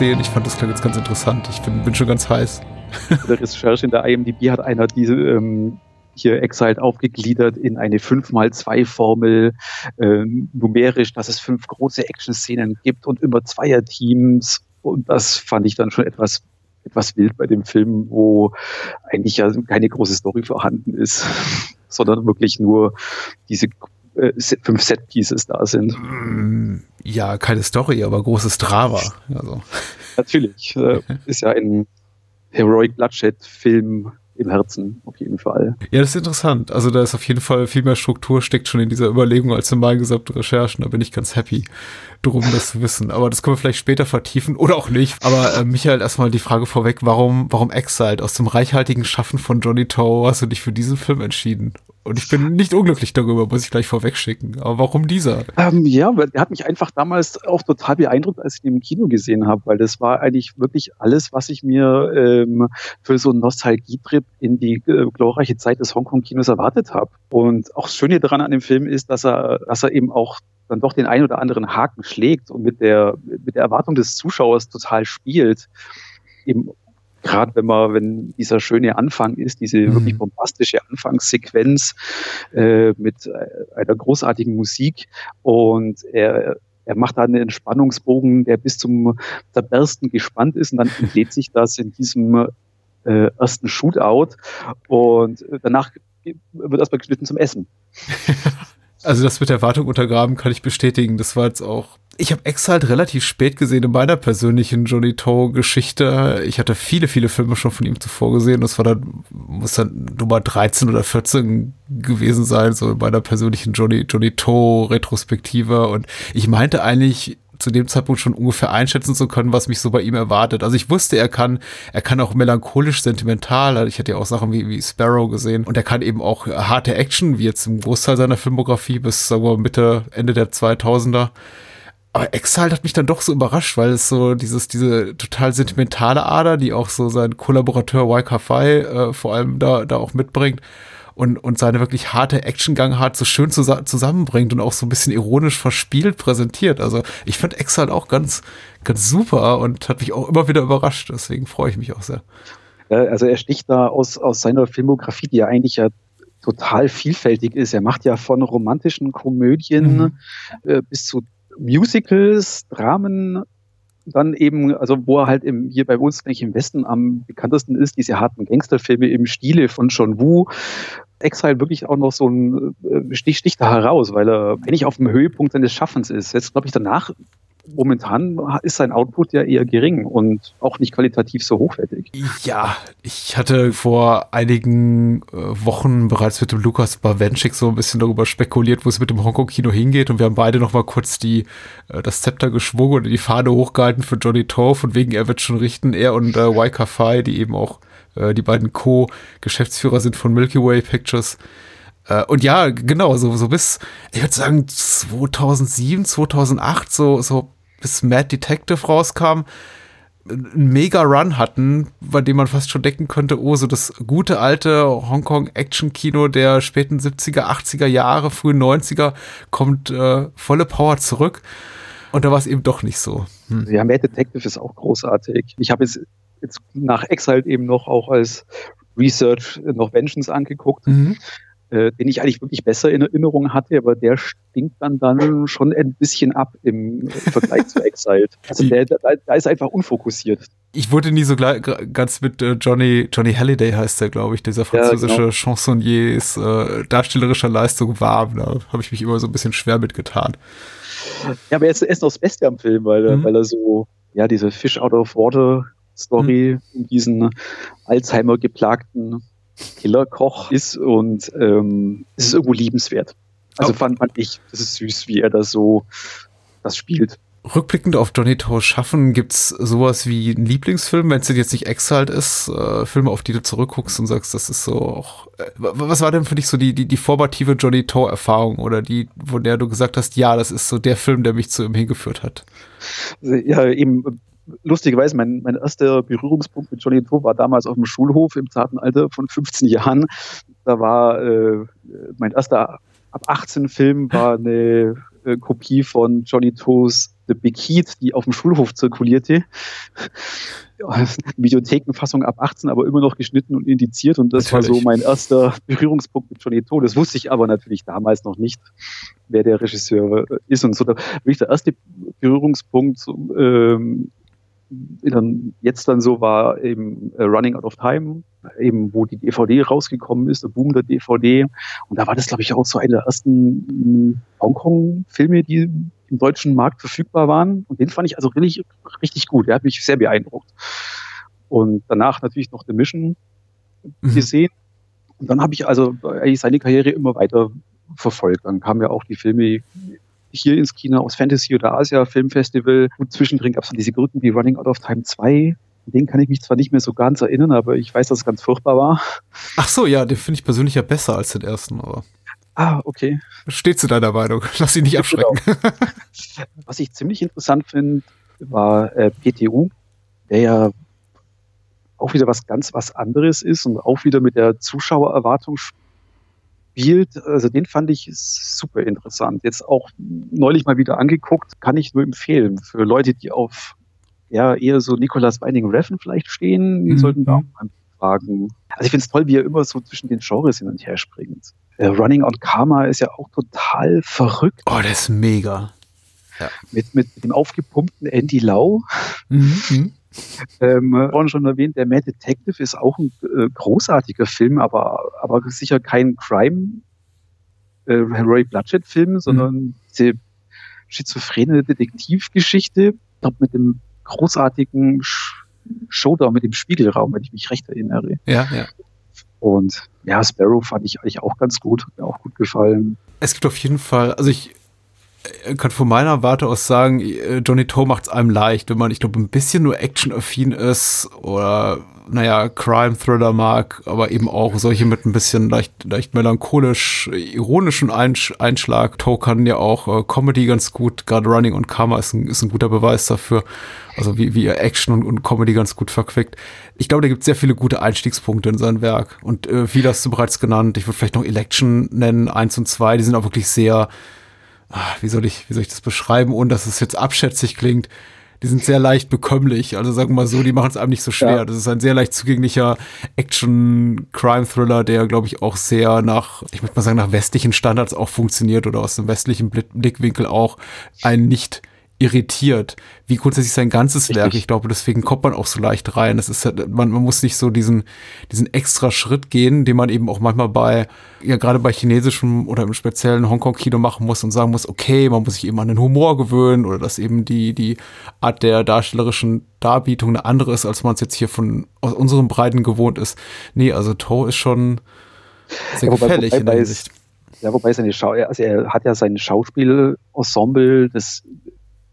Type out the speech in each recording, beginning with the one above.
Action-Szenen. Ich fand das klang jetzt ganz interessant. Ich bin, bin schon ganz heiß. Der Recherche in der IMDb hat einer diese ähm, hier Exiled aufgegliedert in eine 5x2-Formel, äh, numerisch, dass es fünf große Action-Szenen gibt und immer Zweierteams. Und das fand ich dann schon etwas etwas wild bei dem Film, wo eigentlich ja keine große Story vorhanden ist, sondern wirklich nur diese äh, fünf Set-Pieces da sind. Mm, ja, keine Story, aber großes Drama. Also. Natürlich. Äh, ist ja ein Heroic Bloodshed-Film im Herzen, auf jeden Fall. Ja, das ist interessant. Also da ist auf jeden Fall viel mehr Struktur steckt schon in dieser Überlegung als in meinen gesamten Recherchen. Da bin ich ganz happy drum, das zu wissen. Aber das können wir vielleicht später vertiefen oder auch nicht. Aber äh, Michael, erstmal die Frage vorweg, warum, warum Exiled? Aus dem reichhaltigen Schaffen von Johnny Toe hast du dich für diesen Film entschieden? Und ich bin nicht unglücklich darüber, muss ich gleich vorwegschicken. Aber warum dieser? Ähm, ja, der hat mich einfach damals auch total beeindruckt, als ich ihn im Kino gesehen habe, weil das war eigentlich wirklich alles, was ich mir ähm, für so einen Nostalgietrip in die äh, glorreiche Zeit des Hongkong-Kinos erwartet habe. Und auch das Schöne daran an dem Film ist, dass er, dass er eben auch dann doch den ein oder anderen Haken schlägt und mit der, mit der Erwartung des Zuschauers total spielt. Eben gerade wenn man, wenn dieser schöne Anfang ist, diese mhm. wirklich bombastische Anfangssequenz äh, mit äh, einer großartigen Musik und er, er macht da einen Entspannungsbogen, der bis zum Zerbersten gespannt ist und dann entlädt sich das in diesem äh, ersten Shootout und danach wird erstmal geschnitten zum Essen. Also das mit der Wartung untergraben kann ich bestätigen. Das war jetzt auch. Ich habe Ex halt relativ spät gesehen in meiner persönlichen Johnny Toe Geschichte. Ich hatte viele, viele Filme schon von ihm zuvor gesehen. Das war dann, muss dann Nummer 13 oder 14 gewesen sein, so in meiner persönlichen Johnny, Johnny Toe Retrospektive. Und ich meinte eigentlich, zu dem Zeitpunkt schon ungefähr einschätzen zu können, was mich so bei ihm erwartet. Also ich wusste, er kann, er kann auch melancholisch sentimental, also ich hatte ja auch Sachen wie, wie Sparrow gesehen und er kann eben auch harte Action, wie jetzt im Großteil seiner Filmografie bis, sagen wir, Mitte, Ende der 2000er. Aber Exile hat mich dann doch so überrascht, weil es so dieses, diese total sentimentale Ader, die auch so sein Kollaborateur Waika Fai äh, vor allem da, da auch mitbringt und, und seine wirklich harte Action-Gangart so schön zus zusammenbringt und auch so ein bisschen ironisch verspielt präsentiert. Also ich fand Exile auch ganz, ganz super und hat mich auch immer wieder überrascht. Deswegen freue ich mich auch sehr. Also er sticht da aus, aus seiner Filmografie, die ja eigentlich ja total vielfältig ist. Er macht ja von romantischen Komödien mhm. äh, bis zu Musicals, Dramen, dann eben, also wo er halt im, hier bei uns, denke ich, im Westen am bekanntesten ist, diese harten Gangsterfilme im Stile von John Woo. Exile wirklich auch noch so ein äh, Stich, Stich da heraus, weil er eigentlich auf dem Höhepunkt seines Schaffens ist. Jetzt glaube ich danach momentan ist sein Output ja eher gering und auch nicht qualitativ so hochwertig. Ja, ich hatte vor einigen äh, Wochen bereits mit dem Lukas Bawenschik so ein bisschen darüber spekuliert, wo es mit dem Hongkong-Kino hingeht und wir haben beide noch mal kurz die, äh, das Zepter geschwungen und die Fahne hochgehalten für Johnny Toe, von wegen er wird schon richten, er und äh, Waika Fai, die eben auch äh, die beiden Co-Geschäftsführer sind von Milky Way Pictures. Äh, und ja, genau, so, so bis, ich würde sagen, 2007, 2008, so, so bis Mad Detective rauskam, einen mega Run hatten, bei dem man fast schon denken könnte, oh, so das gute alte Hongkong-Action-Kino der späten 70er, 80er Jahre, frühen 90er kommt äh, volle Power zurück. Und da war es eben doch nicht so. Hm. Ja, Mad Detective ist auch großartig. Ich habe jetzt, jetzt nach Exile eben noch auch als Research noch Vengeance angeguckt. Mhm äh, den ich eigentlich wirklich besser in Erinnerung hatte, aber der stinkt dann dann schon ein bisschen ab im Vergleich zu Exiled. Also der, der, der ist einfach unfokussiert. Ich wurde nie so gleich, ganz mit äh, Johnny, Johnny Halliday heißt der, glaube ich, dieser französische ja, genau. Chansonniers äh, darstellerischer Leistung warm. Da habe ich mich immer so ein bisschen schwer mitgetan. Ja, aber er ist, er ist noch das Beste am Film, weil, er, mhm. weil er so, ja, diese Fish out of Water Story mhm. um diesen Alzheimer geplagten Killerkoch ist und ähm, es ist irgendwo liebenswert. Also oh. fand, ich, das ist süß, wie er das so das spielt. Rückblickend auf Johnny Toe Schaffen, gibt's sowas wie einen Lieblingsfilm, wenn es jetzt nicht Exiled ist, äh, Filme, auf die du zurückguckst und sagst, das ist so auch. Äh, was war denn für dich so die, die, die formative Johnny Toe-Erfahrung oder die, von der du gesagt hast, ja, das ist so der Film, der mich zu ihm hingeführt hat? Ja, eben lustigerweise, mein, mein erster Berührungspunkt mit Johnny Toe war damals auf dem Schulhof im zarten Alter von 15 Jahren. Da war äh, mein erster ab 18 Film war eine äh, Kopie von Johnny Toes The Big Heat, die auf dem Schulhof zirkulierte. Videothekenfassung ab 18, aber immer noch geschnitten und indiziert. Und das natürlich. war so mein erster Berührungspunkt mit Johnny To. Das wusste ich aber natürlich damals noch nicht, wer der Regisseur ist. Und so da wirklich der erste Berührungspunkt ähm, dann jetzt dann so war eben äh, Running Out of Time, eben wo die DVD rausgekommen ist, der Boom der DVD. Und da war das, glaube ich, auch so eine der ersten hm, Hongkong-Filme, die im deutschen Markt verfügbar waren. Und den fand ich also richtig, richtig gut. Der hat mich sehr beeindruckt. Und danach natürlich noch The Mission mhm. gesehen. Und dann habe ich also eigentlich seine Karriere immer weiter verfolgt. Dann kamen ja auch die Filme hier ins Kino aus Fantasy oder Asia Filmfestival. Und zwischendrin gab es dann diese Gründen wie Running Out of Time 2. Den kann ich mich zwar nicht mehr so ganz erinnern, aber ich weiß, dass es ganz furchtbar war. Ach so, ja, den finde ich persönlich ja besser als den ersten, aber. Ah, okay. Steht zu deiner Meinung. Lass ihn nicht genau. abschrecken. Genau. Was ich ziemlich interessant finde, war äh, PTU, der ja auch wieder was ganz was anderes ist und auch wieder mit der Zuschauererwartung spielt. Also den fand ich super interessant. Jetzt auch neulich mal wieder angeguckt, kann ich nur empfehlen. Für Leute, die auf ja, eher so Nicolas Winding Refn vielleicht stehen, die mhm. sollten da auch mal fragen. Also ich finde es toll, wie er immer so zwischen den Genres hin und her springt. Äh, Running on Karma ist ja auch total verrückt. Oh, der ist mega. Ja. Mit, mit dem aufgepumpten Andy Lau. Mhm. Ähm, vorhin schon erwähnt, der Mad Detective ist auch ein äh, großartiger Film, aber, aber sicher kein Crime äh, Roy Bloodshed Film, sondern mhm. diese schizophrene Detektivgeschichte, glaube mit dem großartigen Showdown mit dem Spiegelraum, wenn ich mich recht erinnere. Ja, ja. Und ja, Sparrow fand ich eigentlich auch ganz gut, hat mir auch gut gefallen. Es gibt auf jeden Fall, also ich kann von meiner Warte aus sagen, äh, Johnny Toe macht es einem leicht, wenn man, ich glaube, ein bisschen nur action-affin ist oder, naja, Crime-Thriller mag, aber eben auch solche mit ein bisschen leicht, leicht melancholisch, ironischen Einschlag. Toe kann ja auch äh, Comedy ganz gut, gerade Running und Karma ist ein, ist ein guter Beweis dafür. Also wie, wie er Action und, und Comedy ganz gut verquickt. Ich glaube, da gibt sehr viele gute Einstiegspunkte in sein Werk. Und äh, viel hast du bereits genannt. Ich würde vielleicht noch Election nennen, eins und zwei, die sind auch wirklich sehr ach, wie soll ich, wie soll ich das beschreiben, ohne dass es jetzt abschätzig klingt. Die sind sehr leicht bekömmlich. Also sagen wir mal so, die machen es einem nicht so schwer. Ja. Das ist ein sehr leicht zugänglicher Action-Crime-Thriller, der, glaube ich, auch sehr nach, ich möchte mal sagen, nach westlichen Standards auch funktioniert oder aus dem westlichen Blickwinkel auch einen nicht irritiert, wie grundsätzlich sein ganzes Richtig. Werk. Ich glaube, deswegen kommt man auch so leicht rein. Es ist, man, man muss nicht so diesen, diesen extra Schritt gehen, den man eben auch manchmal bei, ja, gerade bei chinesischem oder im speziellen Hongkong-Kino machen muss und sagen muss, okay, man muss sich eben an den Humor gewöhnen oder dass eben die, die Art der darstellerischen Darbietung eine andere ist, als man es jetzt hier von, aus unseren Breiten gewohnt ist. Nee, also Toe ist schon sehr ja, gefährlich in der Hinsicht. Ja, wobei seine Schau, also er hat ja sein Schauspielensemble, das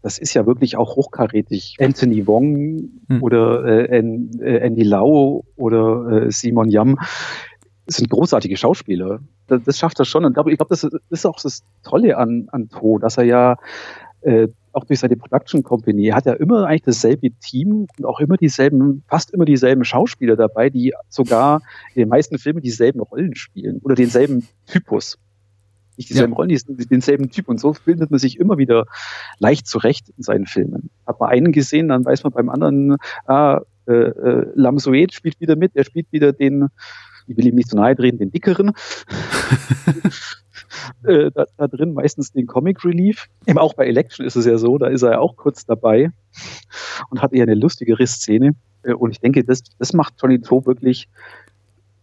das ist ja wirklich auch hochkarätig. Anthony Wong hm. oder äh, äh, Andy Lau oder äh, Simon Yam sind großartige Schauspieler. Das, das schafft er schon. Und ich glaube, das ist auch das Tolle an, an To, dass er ja äh, auch durch seine Production Company hat er immer eigentlich dasselbe Team und auch immer dieselben, fast immer dieselben Schauspieler dabei, die sogar in den meisten Filmen dieselben Rollen spielen oder denselben Typus nicht dieselben ja. Rollen, die, denselben Typ. Und so findet man sich immer wieder leicht zurecht in seinen Filmen. Hat man einen gesehen, dann weiß man beim anderen, ah, äh, äh, Lamsuet spielt wieder mit, er spielt wieder den, ich will ihm nicht zu nahe drehen, den dickeren. äh, da, da, drin meistens den Comic Relief. Eben auch bei Election ist es ja so, da ist er ja auch kurz dabei und hat eher eine lustigere Szene. Äh, und ich denke, das, das macht Johnny To wirklich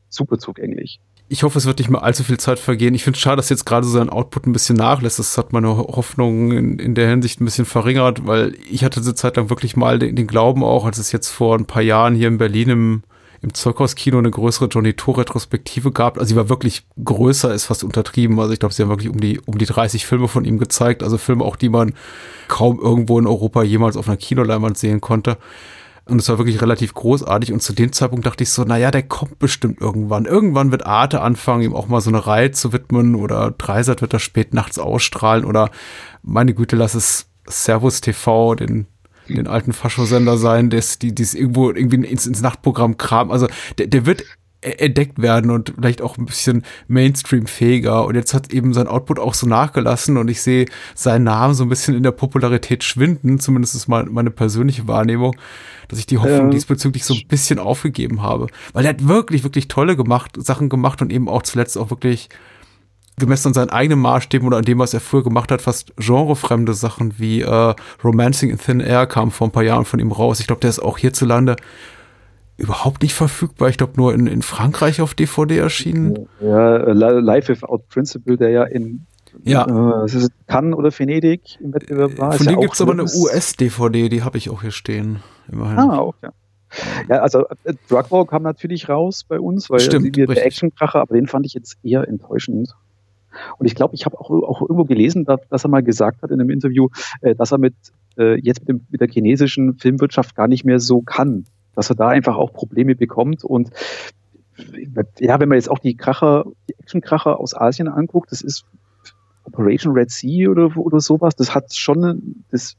super zugänglich ich hoffe, es wird nicht mehr allzu viel Zeit vergehen. Ich finde es schade, dass jetzt gerade so sein Output ein bisschen nachlässt. Das hat meine Hoffnung in, in, der Hinsicht ein bisschen verringert, weil ich hatte diese Zeit lang wirklich mal den, den, Glauben auch, als es jetzt vor ein paar Jahren hier in Berlin im, im Zeughauskino eine größere Johnny Tour Retrospektive gab. Also sie war wirklich größer, ist fast untertrieben. Also ich glaube, sie haben wirklich um die, um die 30 Filme von ihm gezeigt. Also Filme auch, die man kaum irgendwo in Europa jemals auf einer Kinoleinwand sehen konnte. Und es war wirklich relativ großartig. Und zu dem Zeitpunkt dachte ich so, naja, der kommt bestimmt irgendwann. Irgendwann wird Arte anfangen, ihm auch mal so eine Reihe zu widmen oder Dreisat wird das spät nachts ausstrahlen oder meine Güte, lass es Servus TV, den den alten Faschosender sein, der die, es irgendwo irgendwie ins, ins Nachtprogramm kram. Also der, der wird entdeckt werden und vielleicht auch ein bisschen Mainstream-fähiger. Und jetzt hat eben sein Output auch so nachgelassen und ich sehe seinen Namen so ein bisschen in der Popularität schwinden, zumindest ist mal meine persönliche Wahrnehmung, dass ich die Hoffnung ähm. diesbezüglich so ein bisschen aufgegeben habe. Weil er hat wirklich, wirklich tolle gemacht, Sachen gemacht und eben auch zuletzt auch wirklich gemessen an seinen eigenen Maßstäben oder an dem, was er früher gemacht hat, fast genrefremde Sachen wie äh, Romancing in Thin Air kam vor ein paar Jahren von ihm raus. Ich glaube, der ist auch hierzulande überhaupt nicht verfügbar. Ich glaube, nur in, in Frankreich auf DVD erschienen. Ja, Life Without Principle, der ja in ja. Äh, Cannes oder Venedig im Wettbewerb war. Von dem ja gibt es aber eine US-DVD, die habe ich auch hier stehen. Immerhin. Ah, okay. Ja, also äh, Drug War kam natürlich raus bei uns, weil Stimmt, der Actionkracher, aber den fand ich jetzt eher enttäuschend. Und ich glaube, ich habe auch, auch irgendwo gelesen, dass, dass, er mal gesagt hat in einem Interview, äh, dass er mit äh, jetzt mit, dem, mit der chinesischen Filmwirtschaft gar nicht mehr so kann, dass er da einfach auch Probleme bekommt. Und ja, wenn man jetzt auch die Kracher, die Actionkracher aus Asien anguckt, das ist Operation Red Sea oder, oder sowas, das hat schon das,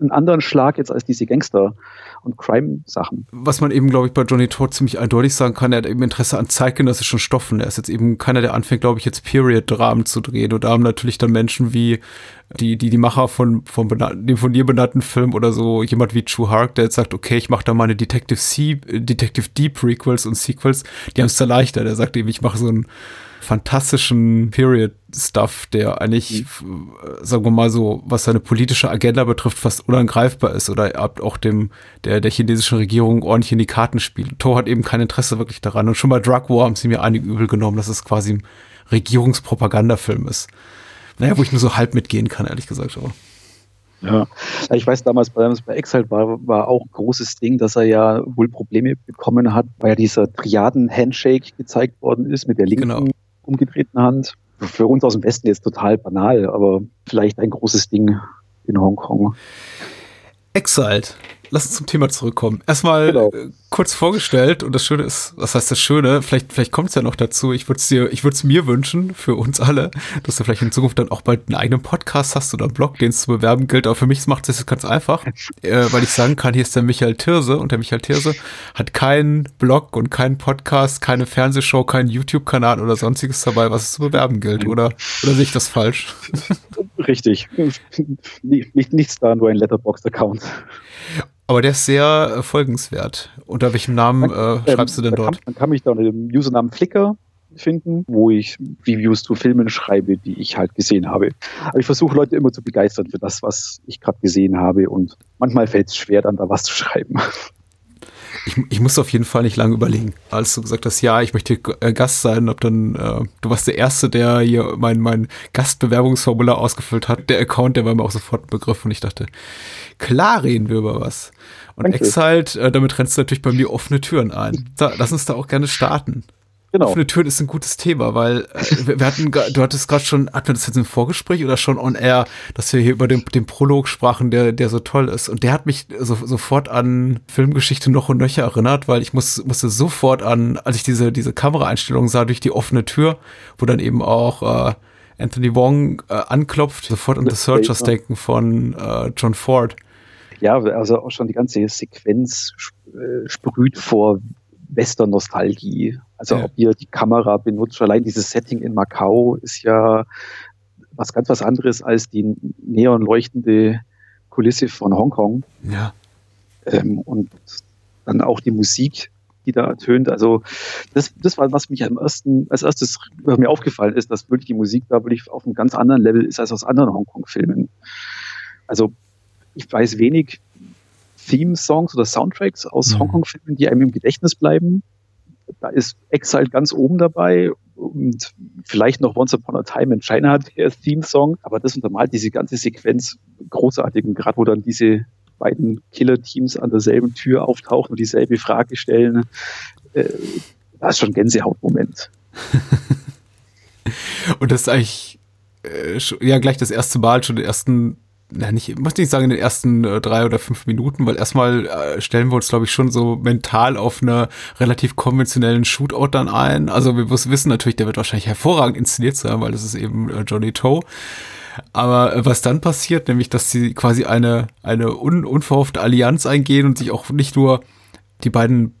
einen anderen Schlag jetzt als diese Gangster- und Crime-Sachen. Was man eben, glaube ich, bei Johnny Todd ziemlich eindeutig sagen kann, er hat eben Interesse an zeitgenössischen Stoffen. Er ist jetzt eben keiner, der anfängt, glaube ich, jetzt Period-Dramen zu drehen. Und da haben natürlich dann Menschen wie die, die, die Macher von, von dem von dir benannten Film oder so, jemand wie True Hark, der jetzt sagt, okay, ich mache da meine Detective C, Detective D Prequels und Sequels, die haben es da leichter. Der sagt eben, ich mache so ein fantastischen Period-Stuff, der eigentlich, mhm. sagen wir mal so, was seine politische Agenda betrifft, fast unangreifbar ist oder auch dem, der, der chinesischen Regierung ordentlich in die Karten spielt. Thor hat eben kein Interesse wirklich daran. Und schon bei Drug War haben sie mir einige übel genommen, dass es quasi ein Regierungspropagandafilm ist. Naja, wo ich nur so halb mitgehen kann, ehrlich gesagt. Aber. Ja, ich weiß damals bei, bei Exile war, war auch ein großes Ding, dass er ja wohl Probleme bekommen hat, weil ja dieser Triaden-Handshake gezeigt worden ist mit der linken genau umgedrehten Hand. Für uns aus dem Westen jetzt total banal, aber vielleicht ein großes Ding in Hongkong. Exiled lass uns zum Thema zurückkommen. Erstmal genau. Kurz vorgestellt und das Schöne ist, was heißt das Schöne? Vielleicht, vielleicht kommt es ja noch dazu. Ich würde es dir, ich würde es mir wünschen für uns alle, dass du vielleicht in Zukunft dann auch bald einen eigenen Podcast hast oder einen Blog, den es zu bewerben gilt. Aber für mich macht es ganz einfach, äh, weil ich sagen kann, hier ist der Michael Tirse und der Michael Tirse hat keinen Blog und keinen Podcast, keine Fernsehshow, keinen YouTube-Kanal oder sonstiges dabei, was es zu bewerben gilt. Oder, oder sehe ich das falsch? Richtig. Nicht, nichts da, nur ein Letterboxd-Account. Aber der ist sehr äh, folgenswert. Unter welchem Namen äh, ähm, schreibst du denn dort? Kann, man kann mich da unter dem Usernamen Flickr finden, wo ich Reviews zu Filmen schreibe, die ich halt gesehen habe. Aber ich versuche Leute immer zu begeistern für das, was ich gerade gesehen habe und manchmal fällt es schwer, dann da was zu schreiben. Ich, ich musste auf jeden Fall nicht lange überlegen. Als du gesagt hast, ja, ich möchte äh, Gast sein, ob dann, äh, du warst der Erste, der hier mein, mein Gastbewerbungsformular ausgefüllt hat. Der Account, der war mir auch sofort ein Begriff und ich dachte, klar reden wir über was. Und Danke. Exalt, äh, damit rennst du natürlich bei mir offene Türen ein. Da, lass uns da auch gerne starten. Genau. Offene Türen ist ein gutes Thema, weil äh, wir, wir, hatten, du hattest gerade schon, hatten wir das jetzt im Vorgespräch oder schon on air, dass wir hier über den, den Prolog sprachen, der, der so toll ist. Und der hat mich so, sofort an Filmgeschichte noch und nöcher erinnert, weil ich muss, musste sofort an, als ich diese, diese Kameraeinstellung sah durch die offene Tür, wo dann eben auch äh, Anthony Wong äh, anklopft, sofort an The Searchers denken von äh, John Ford. Ja, also auch schon die ganze Sequenz äh, sprüht vor Western-Nostalgie. Also ja. ob ihr die Kamera benutzt, allein dieses Setting in Macau ist ja was ganz was anderes als die neonleuchtende Kulisse von Hongkong. Ja. Ähm, und dann auch die Musik, die da ertönt. Also das, das war, was mich am ersten, als erstes was mir aufgefallen ist, dass wirklich die Musik da wirklich auf einem ganz anderen Level ist als aus anderen Hongkong-Filmen. Also ich weiß wenig Theme-Songs oder Soundtracks aus mhm. Hongkong-Filmen, die einem im Gedächtnis bleiben. Da ist Exile ganz oben dabei und vielleicht noch Once Upon a Time in China der Theme-Song, aber das untermalt diese ganze Sequenz großartig und gerade wo dann diese beiden Killer-Teams an derselben Tür auftauchen und dieselbe Frage stellen, äh, das ist schon ein Gänsehautmoment. und das ist eigentlich äh, ja gleich das erste Mal, schon den ersten na nicht, ich muss nicht sagen in den ersten äh, drei oder fünf Minuten, weil erstmal äh, stellen wir uns, glaube ich, schon so mental auf einer relativ konventionellen Shootout dann ein. Also wir wissen natürlich, der wird wahrscheinlich hervorragend inszeniert sein, weil das ist eben äh, Johnny Toe. Aber äh, was dann passiert, nämlich, dass sie quasi eine, eine un unverhoffte Allianz eingehen und sich auch nicht nur die beiden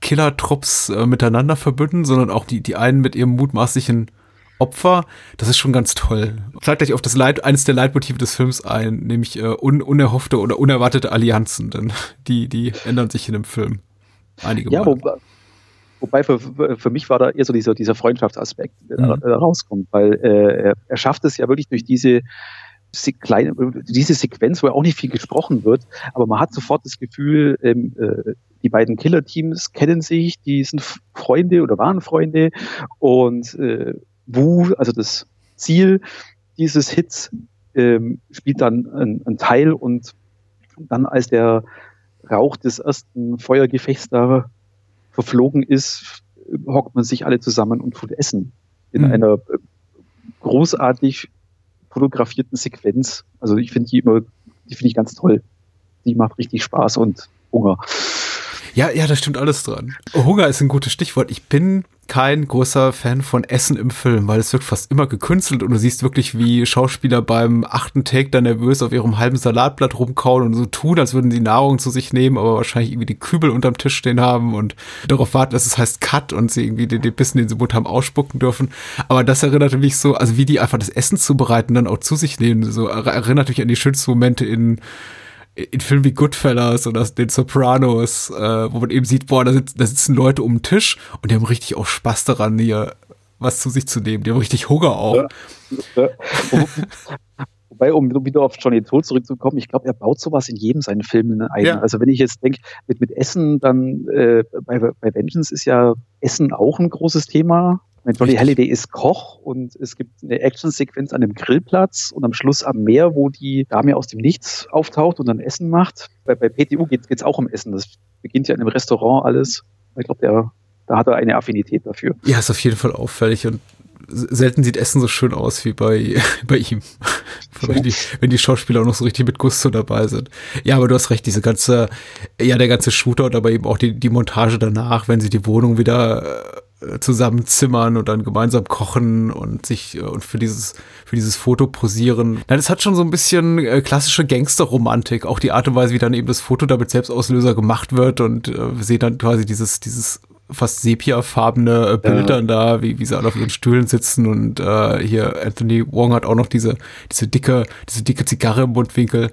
Killer-Trupps äh, miteinander verbünden, sondern auch die, die einen mit ihrem mutmaßlichen Opfer. Das ist schon ganz toll. Zeigt gleich auf das Leit eines der Leitmotive des Films ein, nämlich äh, un unerhoffte oder unerwartete Allianzen, denn die, die ändern sich in dem Film. Einige ja, Mal. Wo, wobei für, für mich war da eher so dieser, dieser Freundschaftsaspekt, der mhm. da rauskommt, weil äh, er schafft es ja wirklich durch diese kleine, diese Sequenz, wo ja auch nicht viel gesprochen wird, aber man hat sofort das Gefühl, ähm, äh, die beiden Killer-Teams kennen sich, die sind Freunde oder waren Freunde und äh, Wu, also das Ziel dieses Hits, ähm, spielt dann ein Teil und dann als der Rauch des ersten Feuergefechts da verflogen ist, hockt man sich alle zusammen und tut Essen in mhm. einer äh, großartig fotografierten Sequenz. Also ich finde die immer, die finde ich ganz toll. Die macht richtig Spaß und Hunger. Ja, ja, da stimmt alles dran. Hunger ist ein gutes Stichwort. Ich bin kein großer Fan von Essen im Film, weil es wirkt fast immer gekünstelt und du siehst wirklich, wie Schauspieler beim achten Take dann nervös auf ihrem halben Salatblatt rumkauen und so tun, als würden sie Nahrung zu sich nehmen, aber wahrscheinlich irgendwie die Kübel unterm Tisch stehen haben und darauf warten, dass es heißt Cut und sie irgendwie den, den Bissen, den sie Mund haben, ausspucken dürfen. Aber das erinnert mich so, also wie die einfach das Essen zubereiten, dann auch zu sich nehmen, so erinnert mich an die schönsten Momente in in Filmen wie Goodfellas oder den Sopranos, äh, wo man eben sieht, boah, da, sitz, da sitzen Leute um den Tisch und die haben richtig auch Spaß daran, hier was zu sich zu nehmen. Die haben richtig Hunger auch. Ja, ja. Wobei, um wieder auf Johnny Toll zurückzukommen, ich glaube, er baut sowas in jedem seinen Filmen ein. Ja. Also wenn ich jetzt denke, mit, mit Essen, dann äh, bei, bei Vengeance ist ja Essen auch ein großes Thema. Meine, Johnny Halliday ist Koch und es gibt eine Actionsequenz an dem Grillplatz und am Schluss am Meer, wo die Dame aus dem Nichts auftaucht und dann Essen macht. Bei, bei PTU geht es auch um Essen. Das beginnt ja in einem Restaurant alles. Ich glaube, da hat er eine Affinität dafür. Ja, ist auf jeden Fall auffällig und selten sieht Essen so schön aus wie bei, bei ihm. wenn, die, wenn die Schauspieler auch noch so richtig mit Gusto dabei sind. Ja, aber du hast recht, diese ganze, ja, der ganze Shooter und aber eben auch die, die Montage danach, wenn sie die Wohnung wieder äh, zusammenzimmern und dann gemeinsam kochen und sich äh, und für dieses für dieses Foto posieren. Nein, es hat schon so ein bisschen äh, klassische Gangsterromantik, auch die Art und Weise, wie dann eben das Foto damit Selbstauslöser gemacht wird und äh, wir sehen dann quasi dieses dieses fast sepiafarbene äh, Bild dann da, wie, wie sie alle auf ihren Stühlen sitzen und äh, hier Anthony Wong hat auch noch diese diese dicke diese dicke Zigarre im Mundwinkel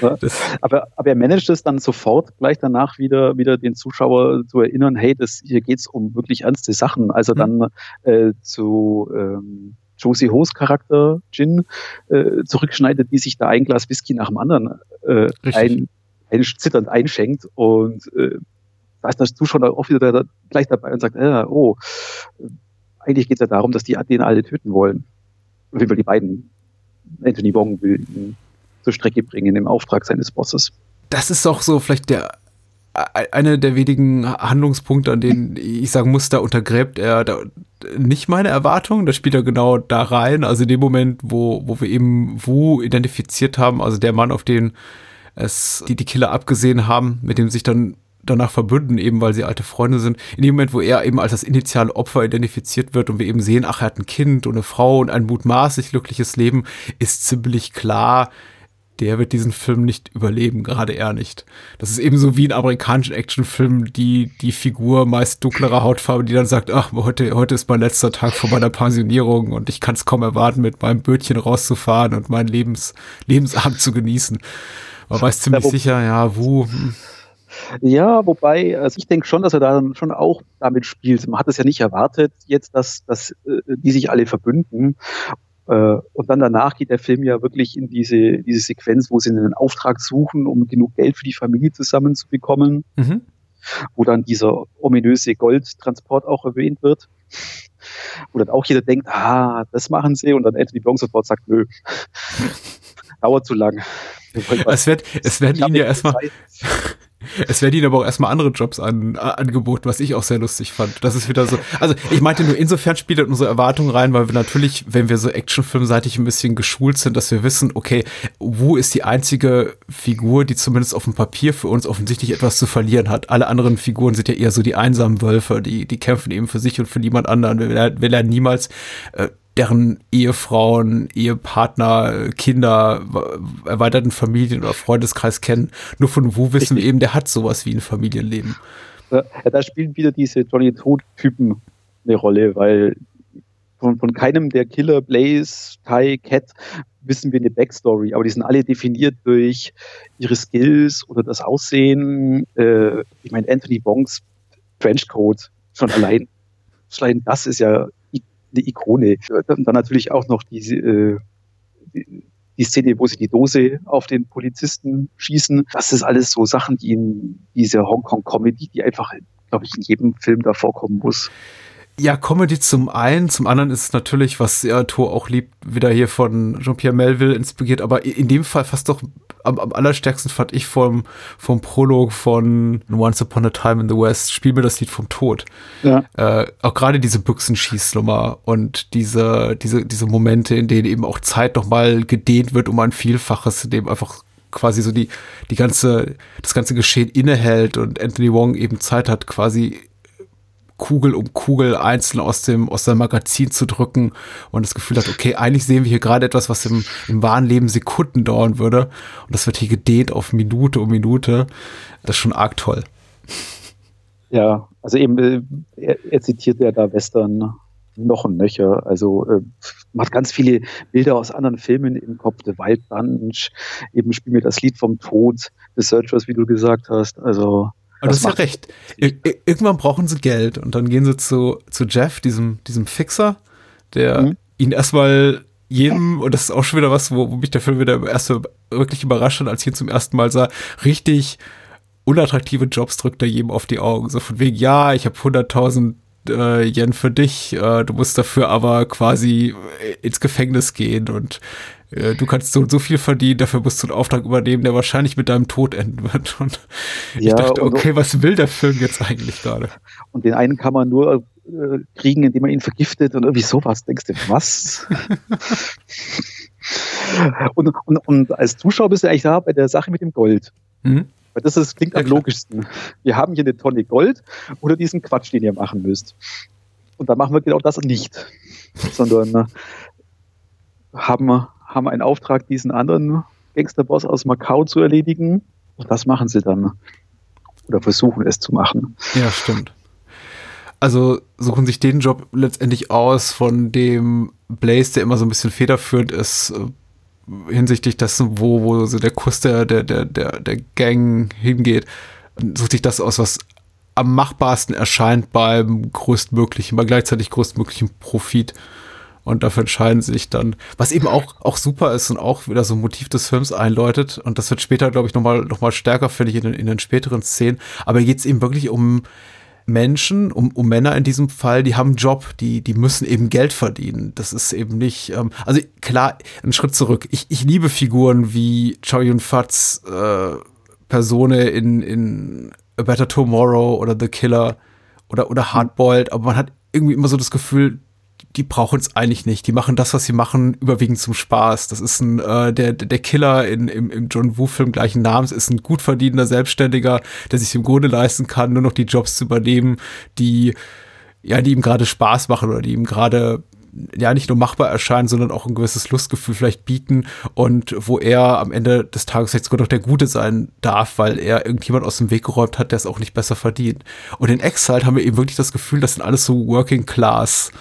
aber, aber er managt es dann sofort gleich danach wieder, wieder den Zuschauer zu erinnern, hey, das, hier geht's um wirklich ernste Sachen. Also mhm. dann äh, zu ähm, Josie Ho's Charakter Jin äh, zurückschneidet, die sich da ein Glas Whisky nach dem anderen äh, ein, ein, zitternd einschenkt und äh, da ist der Zuschauer auch wieder da, gleich dabei und sagt, äh, oh, eigentlich geht es ja darum, dass die den alle töten wollen. Auf jeden Fall die beiden. Anthony Wong will ihn zur Strecke bringen im Auftrag seines Bosses. Das ist auch so vielleicht der eine der wenigen Handlungspunkte, an denen ich sagen muss, da untergräbt er da nicht meine Erwartungen. Da spielt er genau da rein. Also in dem Moment, wo, wo wir eben Wu identifiziert haben, also der Mann, auf den es die, die Killer abgesehen haben, mit dem sich dann danach verbünden, eben weil sie alte Freunde sind. In dem Moment, wo er eben als das initiale Opfer identifiziert wird und wir eben sehen, ach, er hat ein Kind und eine Frau und ein mutmaßlich glückliches Leben, ist ziemlich klar, der wird diesen Film nicht überleben, gerade er nicht. Das ist ebenso wie ein amerikanischer Actionfilm, die, die Figur meist dunklerer Hautfarbe, die dann sagt, ach, heute, heute ist mein letzter Tag vor meiner Pensionierung und ich kann es kaum erwarten, mit meinem Bötchen rauszufahren und meinen Lebens, Lebensabend zu genießen. Man weiß ziemlich ja, sicher, ja, wo. Hm. Ja, wobei, also ich denke schon, dass er da schon auch damit spielt. Man hat es ja nicht erwartet, jetzt, dass, dass äh, die sich alle verbünden. Äh, und dann danach geht der Film ja wirklich in diese, diese Sequenz, wo sie einen Auftrag suchen, um genug Geld für die Familie zusammenzubekommen. Mhm. Wo dann dieser ominöse Goldtransport auch erwähnt wird. Wo dann auch jeder denkt, ah, das machen sie. Und dann Anthony Blanc sofort sagt, nö, dauert zu lang. Es, wird, es werden ihnen ja erstmal, es werden ihnen aber auch erstmal andere Jobs an, angeboten, was ich auch sehr lustig fand. Das ist wieder so. Also ich meinte nur, insofern spielt unsere Erwartung rein, weil wir natürlich, wenn wir so actionfilmseitig ein bisschen geschult sind, dass wir wissen, okay, Wu ist die einzige Figur, die zumindest auf dem Papier für uns offensichtlich etwas zu verlieren hat. Alle anderen Figuren sind ja eher so die einsamen Wölfe, die, die kämpfen eben für sich und für niemand anderen. Wir, wir lernen niemals äh, deren Ehefrauen, Ehepartner, Kinder, erweiterten Familien oder Freundeskreis kennen. Nur von Wu wissen wir eben, der hat sowas wie ein Familienleben. Ja, da spielen wieder diese Johnny Toad-Typen eine Rolle, weil von, von keinem der Killer, Blaze, Kai, Cat wissen wir eine Backstory, aber die sind alle definiert durch ihre Skills oder das Aussehen. Äh, ich meine, Anthony Bongs Trenchcoat schon allein, allein das ist ja eine Ikone. Dann, dann natürlich auch noch diese, äh, die, die Szene, wo sie die Dose auf den Polizisten schießen. Das ist alles so Sachen, die in dieser Hongkong-Comedy, die einfach, glaube ich, in jedem Film da vorkommen muss. Ja, Comedy zum einen, zum anderen ist es natürlich, was er Tor auch liebt, wieder hier von Jean-Pierre Melville inspiriert, aber in dem Fall fast doch am, am allerstärksten fand ich vom, vom Prolog von Once Upon a Time in the West, Spiel mir das Lied vom Tod. Ja. Äh, auch gerade diese Büchsenschießnummer und diese, diese, diese Momente, in denen eben auch Zeit nochmal gedehnt wird um ein Vielfaches, in dem einfach quasi so die, die ganze, das ganze Geschehen innehält und Anthony Wong eben Zeit hat, quasi Kugel um Kugel einzeln aus dem, aus dem Magazin zu drücken und das Gefühl hat, okay, eigentlich sehen wir hier gerade etwas, was im, im wahren Leben Sekunden dauern würde. Und das wird hier gedehnt auf Minute um Minute. Das ist schon arg toll. Ja, also eben, äh, er, er zitiert ja da Western noch und nöcher. Also äh, macht ganz viele Bilder aus anderen Filmen im Kopf. The Wild Bunch, eben spielt mir das Lied vom Tod, The Searchers, wie du gesagt hast. Also aber das, das ist ja recht. Ir irgendwann brauchen sie Geld und dann gehen sie zu, zu Jeff, diesem, diesem Fixer, der mhm. ihn erstmal jedem, und das ist auch schon wieder was, wo, wo mich der Film wieder erst wirklich überrascht hat, als ich ihn zum ersten Mal sah, richtig unattraktive Jobs drückt er jedem auf die Augen. So von wegen, ja, ich habe 100.000 äh, Yen für dich, äh, du musst dafür aber quasi ins Gefängnis gehen und äh, du kannst so so viel verdienen, dafür musst du einen Auftrag übernehmen, der wahrscheinlich mit deinem Tod enden wird. Und ja, ich dachte, okay, was will der Film jetzt eigentlich gerade? Und den einen kann man nur äh, kriegen, indem man ihn vergiftet und irgendwie sowas. Denkst du, was? und, und, und als Zuschauer bist du eigentlich da bei der Sache mit dem Gold. Mhm. Weil das ist, klingt ja, am klar. logischsten. Wir haben hier eine Tonne Gold oder diesen Quatsch, den ihr machen müsst. Und dann machen wir genau das nicht. Sondern äh, haben wir haben einen Auftrag, diesen anderen Gangsterboss aus Macau zu erledigen. Und das machen sie dann. Oder versuchen es zu machen. Ja, stimmt. Also suchen sich den Job letztendlich aus, von dem Blaze, der immer so ein bisschen federführend ist, äh, hinsichtlich dessen, wo, wo so der der, der, der, der, der Gang hingeht, sucht sich das aus, was am machbarsten erscheint beim größtmöglichen, bei gleichzeitig größtmöglichen Profit. Und dafür entscheiden sich dann, was eben auch, auch super ist und auch wieder so ein Motiv des Films einläutet. Und das wird später, glaube ich, nochmal noch mal stärker, finde ich, in den, in den späteren Szenen. Aber hier geht es eben wirklich um Menschen, um, um Männer in diesem Fall, die haben einen Job, die, die müssen eben Geld verdienen. Das ist eben nicht, ähm, also klar, einen Schritt zurück. Ich, ich liebe Figuren wie Chow Yun Fats äh, Persone in, in A Better Tomorrow oder The Killer oder, oder Hardboiled, aber man hat irgendwie immer so das Gefühl, die brauchen es eigentlich nicht. Die machen das, was sie machen, überwiegend zum Spaß. Das ist ein, äh, der, der Killer in, im, im John Woo-Film gleichen Namens ist ein gut verdienender Selbstständiger, der sich im Grunde leisten kann, nur noch die Jobs zu übernehmen, die, ja, die ihm gerade Spaß machen oder die ihm gerade ja nicht nur machbar erscheinen, sondern auch ein gewisses Lustgefühl vielleicht bieten und wo er am Ende des Tages vielleicht sogar noch der Gute sein darf, weil er irgendjemand aus dem Weg geräumt hat, der es auch nicht besser verdient. Und in Exile haben wir eben wirklich das Gefühl, das sind alles so Working Class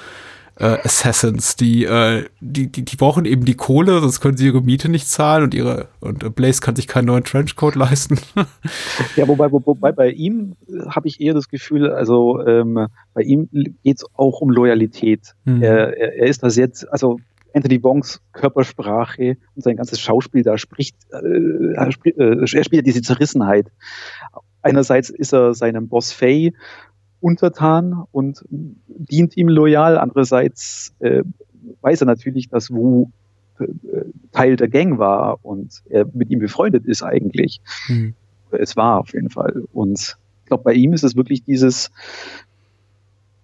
äh, Assassins, die, äh, die, die, die brauchen eben die Kohle, sonst können sie ihre Miete nicht zahlen und ihre und äh, Blaze kann sich keinen neuen Trenchcoat leisten. ja, wobei, wobei bei ihm äh, habe ich eher das Gefühl, also ähm, bei ihm geht es auch um Loyalität. Mhm. Er, er, er ist da jetzt, also Anthony Bongs Körpersprache und sein ganzes Schauspiel da spricht, äh, er, spielt, äh, er spielt diese Zerrissenheit. Einerseits ist er seinem Boss Faye untertan und dient ihm loyal. Andererseits äh, weiß er natürlich, dass Wu äh, Teil der Gang war und er mit ihm befreundet ist eigentlich. Mhm. Es war auf jeden Fall. Und ich glaube, bei ihm ist es wirklich dieses,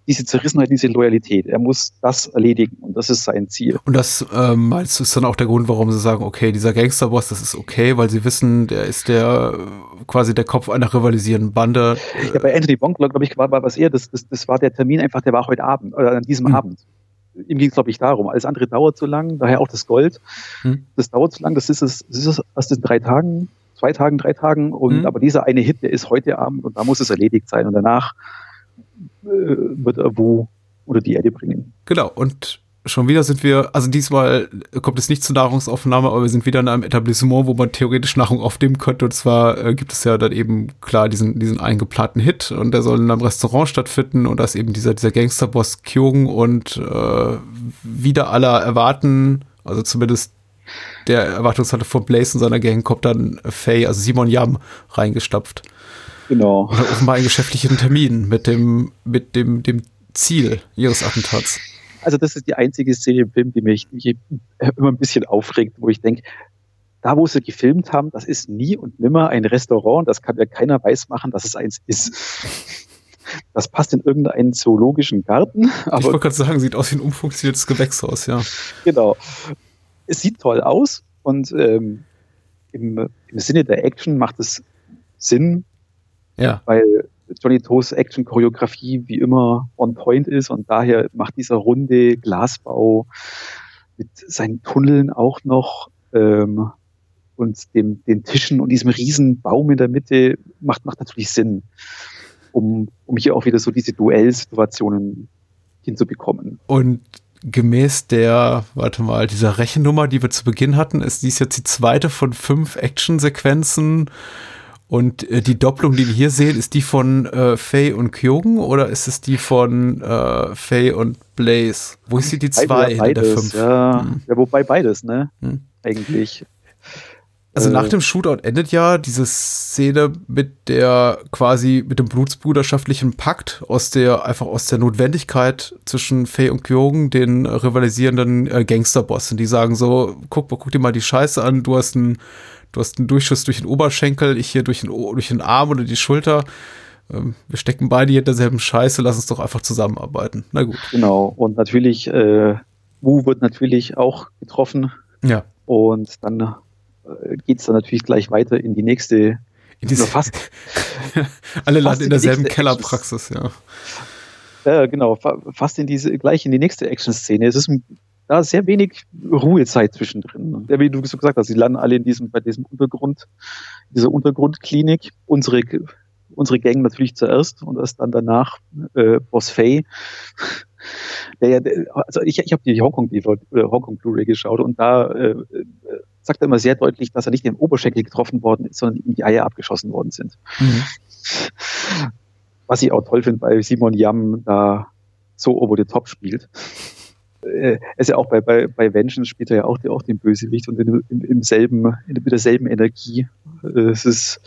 diese Zerrissenheit, diese Loyalität. Er muss das erledigen und das ist sein Ziel. Und das ähm, meinst du ist dann auch der Grund, warum sie sagen, okay, dieser Gangsterboss, das ist okay, weil sie wissen, der ist der quasi der Kopf einer rivalisierenden Bande. Ja, bei Anthony Bonk, glaube ich, war, war was eher, das, das, das war der Termin einfach, der war heute Abend, oder an diesem mhm. Abend. ihm ging es, glaube ich, darum. Alles andere dauert zu lang, daher auch das Gold. Hm. Das dauert zu lang, das ist es, das ist es erst in drei Tagen, zwei Tagen, drei Tagen. Und hm. aber dieser eine Hit, der ist heute Abend und da muss es erledigt sein. Und danach äh, wird er wo oder die Erde bringen. Genau, und schon wieder sind wir, also diesmal kommt es nicht zur Nahrungsaufnahme, aber wir sind wieder in einem Etablissement, wo man theoretisch Nahrung aufnehmen könnte. Und zwar äh, gibt es ja dann eben klar diesen, diesen eingeplanten Hit und der soll in einem Restaurant stattfinden und da ist eben dieser, dieser Gangsterboss Kyogen und äh, wieder aller erwarten, also zumindest der Erwartungshalte von Blaze und seiner Gang kommt dann Faye, also Simon Yam, reingestapft. Genau. Und offenbar einen geschäftlichen Termin mit dem, mit dem, dem Ziel ihres Attentats. Also das ist die einzige Szene im Film, die mich, mich immer ein bisschen aufregt, wo ich denke, da wo sie gefilmt haben, das ist nie und nimmer ein Restaurant, das kann ja keiner weiß machen, dass es eins ist. Das passt in irgendeinen zoologischen Garten. Aber ich wollte gerade sagen, sieht aus wie ein umfunktioniertes Gewächshaus, ja. Genau. Es sieht toll aus und ähm, im, im Sinne der Action macht es Sinn, ja. weil Johnny Toes Action-Choreografie wie immer on point ist und daher macht dieser runde Glasbau mit seinen Tunneln auch noch ähm, und dem, den Tischen und diesem riesen Baum in der Mitte macht, macht natürlich Sinn, um, um hier auch wieder so diese Duellsituationen hinzubekommen. Und gemäß der, warte mal, dieser Rechennummer, die wir zu Beginn hatten, ist dies jetzt die zweite von fünf Actionsequenzen und äh, die Doppelung, die wir hier sehen, ist die von äh, Faye und Kyogen oder ist es die von äh, Faye und Blaze? Wo ist sie die zwei in der fünf? Ja, hm. ja, wobei beides, ne? Hm. Eigentlich. Also nach äh. dem Shootout endet ja diese Szene mit der quasi mit dem blutsbruderschaftlichen Pakt aus der einfach aus der Notwendigkeit zwischen Faye und Kyogen, den rivalisierenden äh, Gangsterbossen, die sagen so, guck, guck dir mal die Scheiße an, du hast einen Du hast einen Durchschuss durch den Oberschenkel, ich hier durch den, durch den Arm oder die Schulter. Ähm, wir stecken beide hier in derselben Scheiße, lass uns doch einfach zusammenarbeiten. Na gut. Genau. Und natürlich, äh, Wu wird natürlich auch getroffen. Ja. Und dann äh, geht es dann natürlich gleich weiter in die nächste. In diese, fast. alle landen in derselben Kellerpraxis, ja. Ja, genau, fast in diese, gleich in die nächste Action-Szene. Es ist ein da ist sehr wenig Ruhezeit zwischendrin. Wie du so gesagt hast, sie landen alle in diesem, bei diesem Untergrund, dieser Untergrundklinik. Unsere, unsere Gang natürlich zuerst und erst dann danach äh, Boss Fay. Der, ja, also ich, ich habe die Hongkong Hongkong Blu-ray geschaut und da äh, sagt er immer sehr deutlich, dass er nicht im Oberschenkel getroffen worden ist, sondern ihm die Eier abgeschossen worden sind. Mhm. Was ich auch toll finde, bei Simon Yam da so over the top spielt äh, ist ja auch bei, bei, bei Vengeance spielt er ja auch, auch den Bösewicht und in, im, im selben, in, mit derselben Energie. Äh, es ist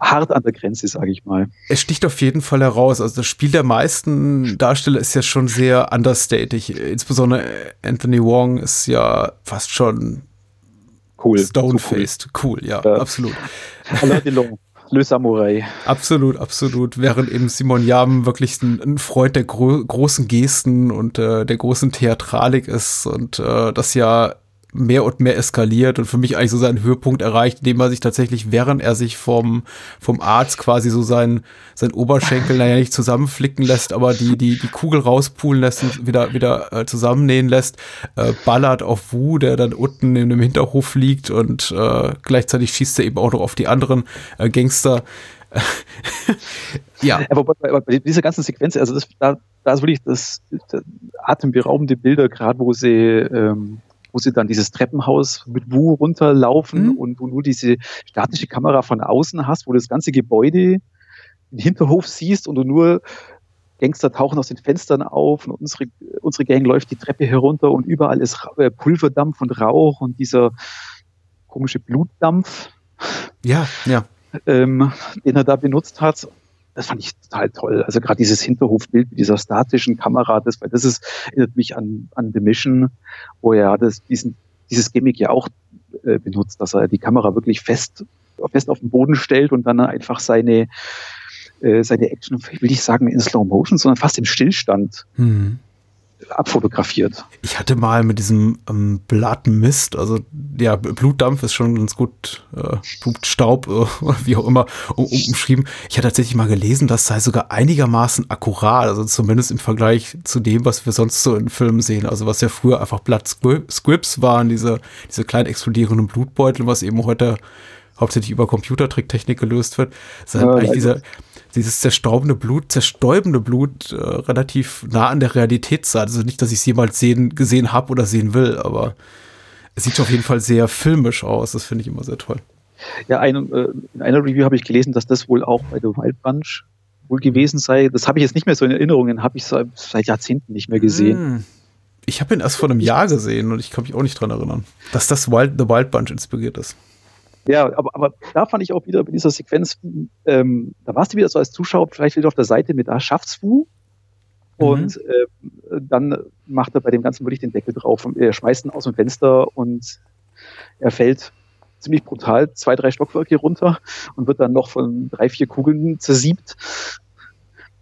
hart an der Grenze, sage ich mal. Es sticht auf jeden Fall heraus. Also das Spiel der meisten Darsteller ist ja schon sehr understated. Insbesondere Anthony Wong ist ja fast schon cool. Stone-faced. Cool. cool. ja, ja, absolut. Alain Delon. Le Samurai. Absolut, absolut. Während eben Simon Yam wirklich ein, ein Freund der gro großen Gesten und äh, der großen Theatralik ist und äh, das ja mehr und mehr eskaliert und für mich eigentlich so seinen Höhepunkt erreicht, indem er sich tatsächlich, während er sich vom, vom Arzt quasi so sein, sein Oberschenkel, naja, nicht zusammenflicken lässt, aber die, die, die Kugel rauspulen lässt und wieder, wieder äh, zusammennähen lässt, äh, ballert auf Wu, der dann unten in dem Hinterhof liegt und äh, gleichzeitig schießt er eben auch noch auf die anderen äh, Gangster. ja. Aber bei, bei, bei dieser ganzen Sequenz, also das, da, da ist wirklich das, das atemberaubende Bilder, gerade wo sie ähm, wo sie dann dieses Treppenhaus mit Wu runterlaufen mhm. und wo du diese statische Kamera von außen hast, wo du das ganze Gebäude, den Hinterhof siehst und du nur Gangster tauchen aus den Fenstern auf und unsere, unsere Gang läuft die Treppe herunter und überall ist äh, Pulverdampf und Rauch und dieser komische Blutdampf. Ja, ja. Ähm, den er da benutzt hat das fand ich total toll. Also gerade dieses Hinterhofbild mit dieser statischen Kamera, das, weil das ist, erinnert mich an, an The Mission, wo er das, diesen, dieses Gimmick ja auch äh, benutzt, dass er die Kamera wirklich fest, fest auf den Boden stellt und dann einfach seine, äh, seine Action, will ich sagen in Slow Motion, sondern fast im Stillstand mhm. Abfotografiert. Ich hatte mal mit diesem ähm, Blood Mist, also ja, Blutdampf ist schon ganz gut, äh, Blutstaub, äh, wie auch immer, um, um, umschrieben. Ich hatte tatsächlich mal gelesen, das sei sogar einigermaßen akkurat, also zumindest im Vergleich zu dem, was wir sonst so in Filmen sehen. Also was ja früher einfach Blood Scripts waren, diese, diese kleinen explodierenden Blutbeutel, was eben heute hauptsächlich über Computertricktechnik gelöst wird. Ist ja, eigentlich dieser, dieses zerstaubende Blut, zerstäubende Blut äh, relativ nah an der Realität sein. Also nicht, dass ich es jemals sehen, gesehen habe oder sehen will, aber es sieht auf jeden Fall sehr filmisch aus. Das finde ich immer sehr toll. Ja, ein, äh, in einer Review habe ich gelesen, dass das wohl auch bei The Wild Bunch wohl gewesen sei. Das habe ich jetzt nicht mehr so in Erinnerungen, habe ich seit, seit Jahrzehnten nicht mehr gesehen. Hm. Ich habe ihn erst vor einem Jahr gesehen und ich kann mich auch nicht dran erinnern, dass das Wild, The Wild Bunch inspiriert ist. Ja, aber, aber da fand ich auch wieder bei dieser Sequenz, ähm, da warst du wieder so als Zuschauer vielleicht wieder auf der Seite mit, ah, schafft's Wu? Und mhm. äh, dann macht er bei dem ganzen wirklich den Deckel drauf und er schmeißt ihn aus dem Fenster und er fällt ziemlich brutal zwei, drei Stockwerke runter und wird dann noch von drei, vier Kugeln zersiebt.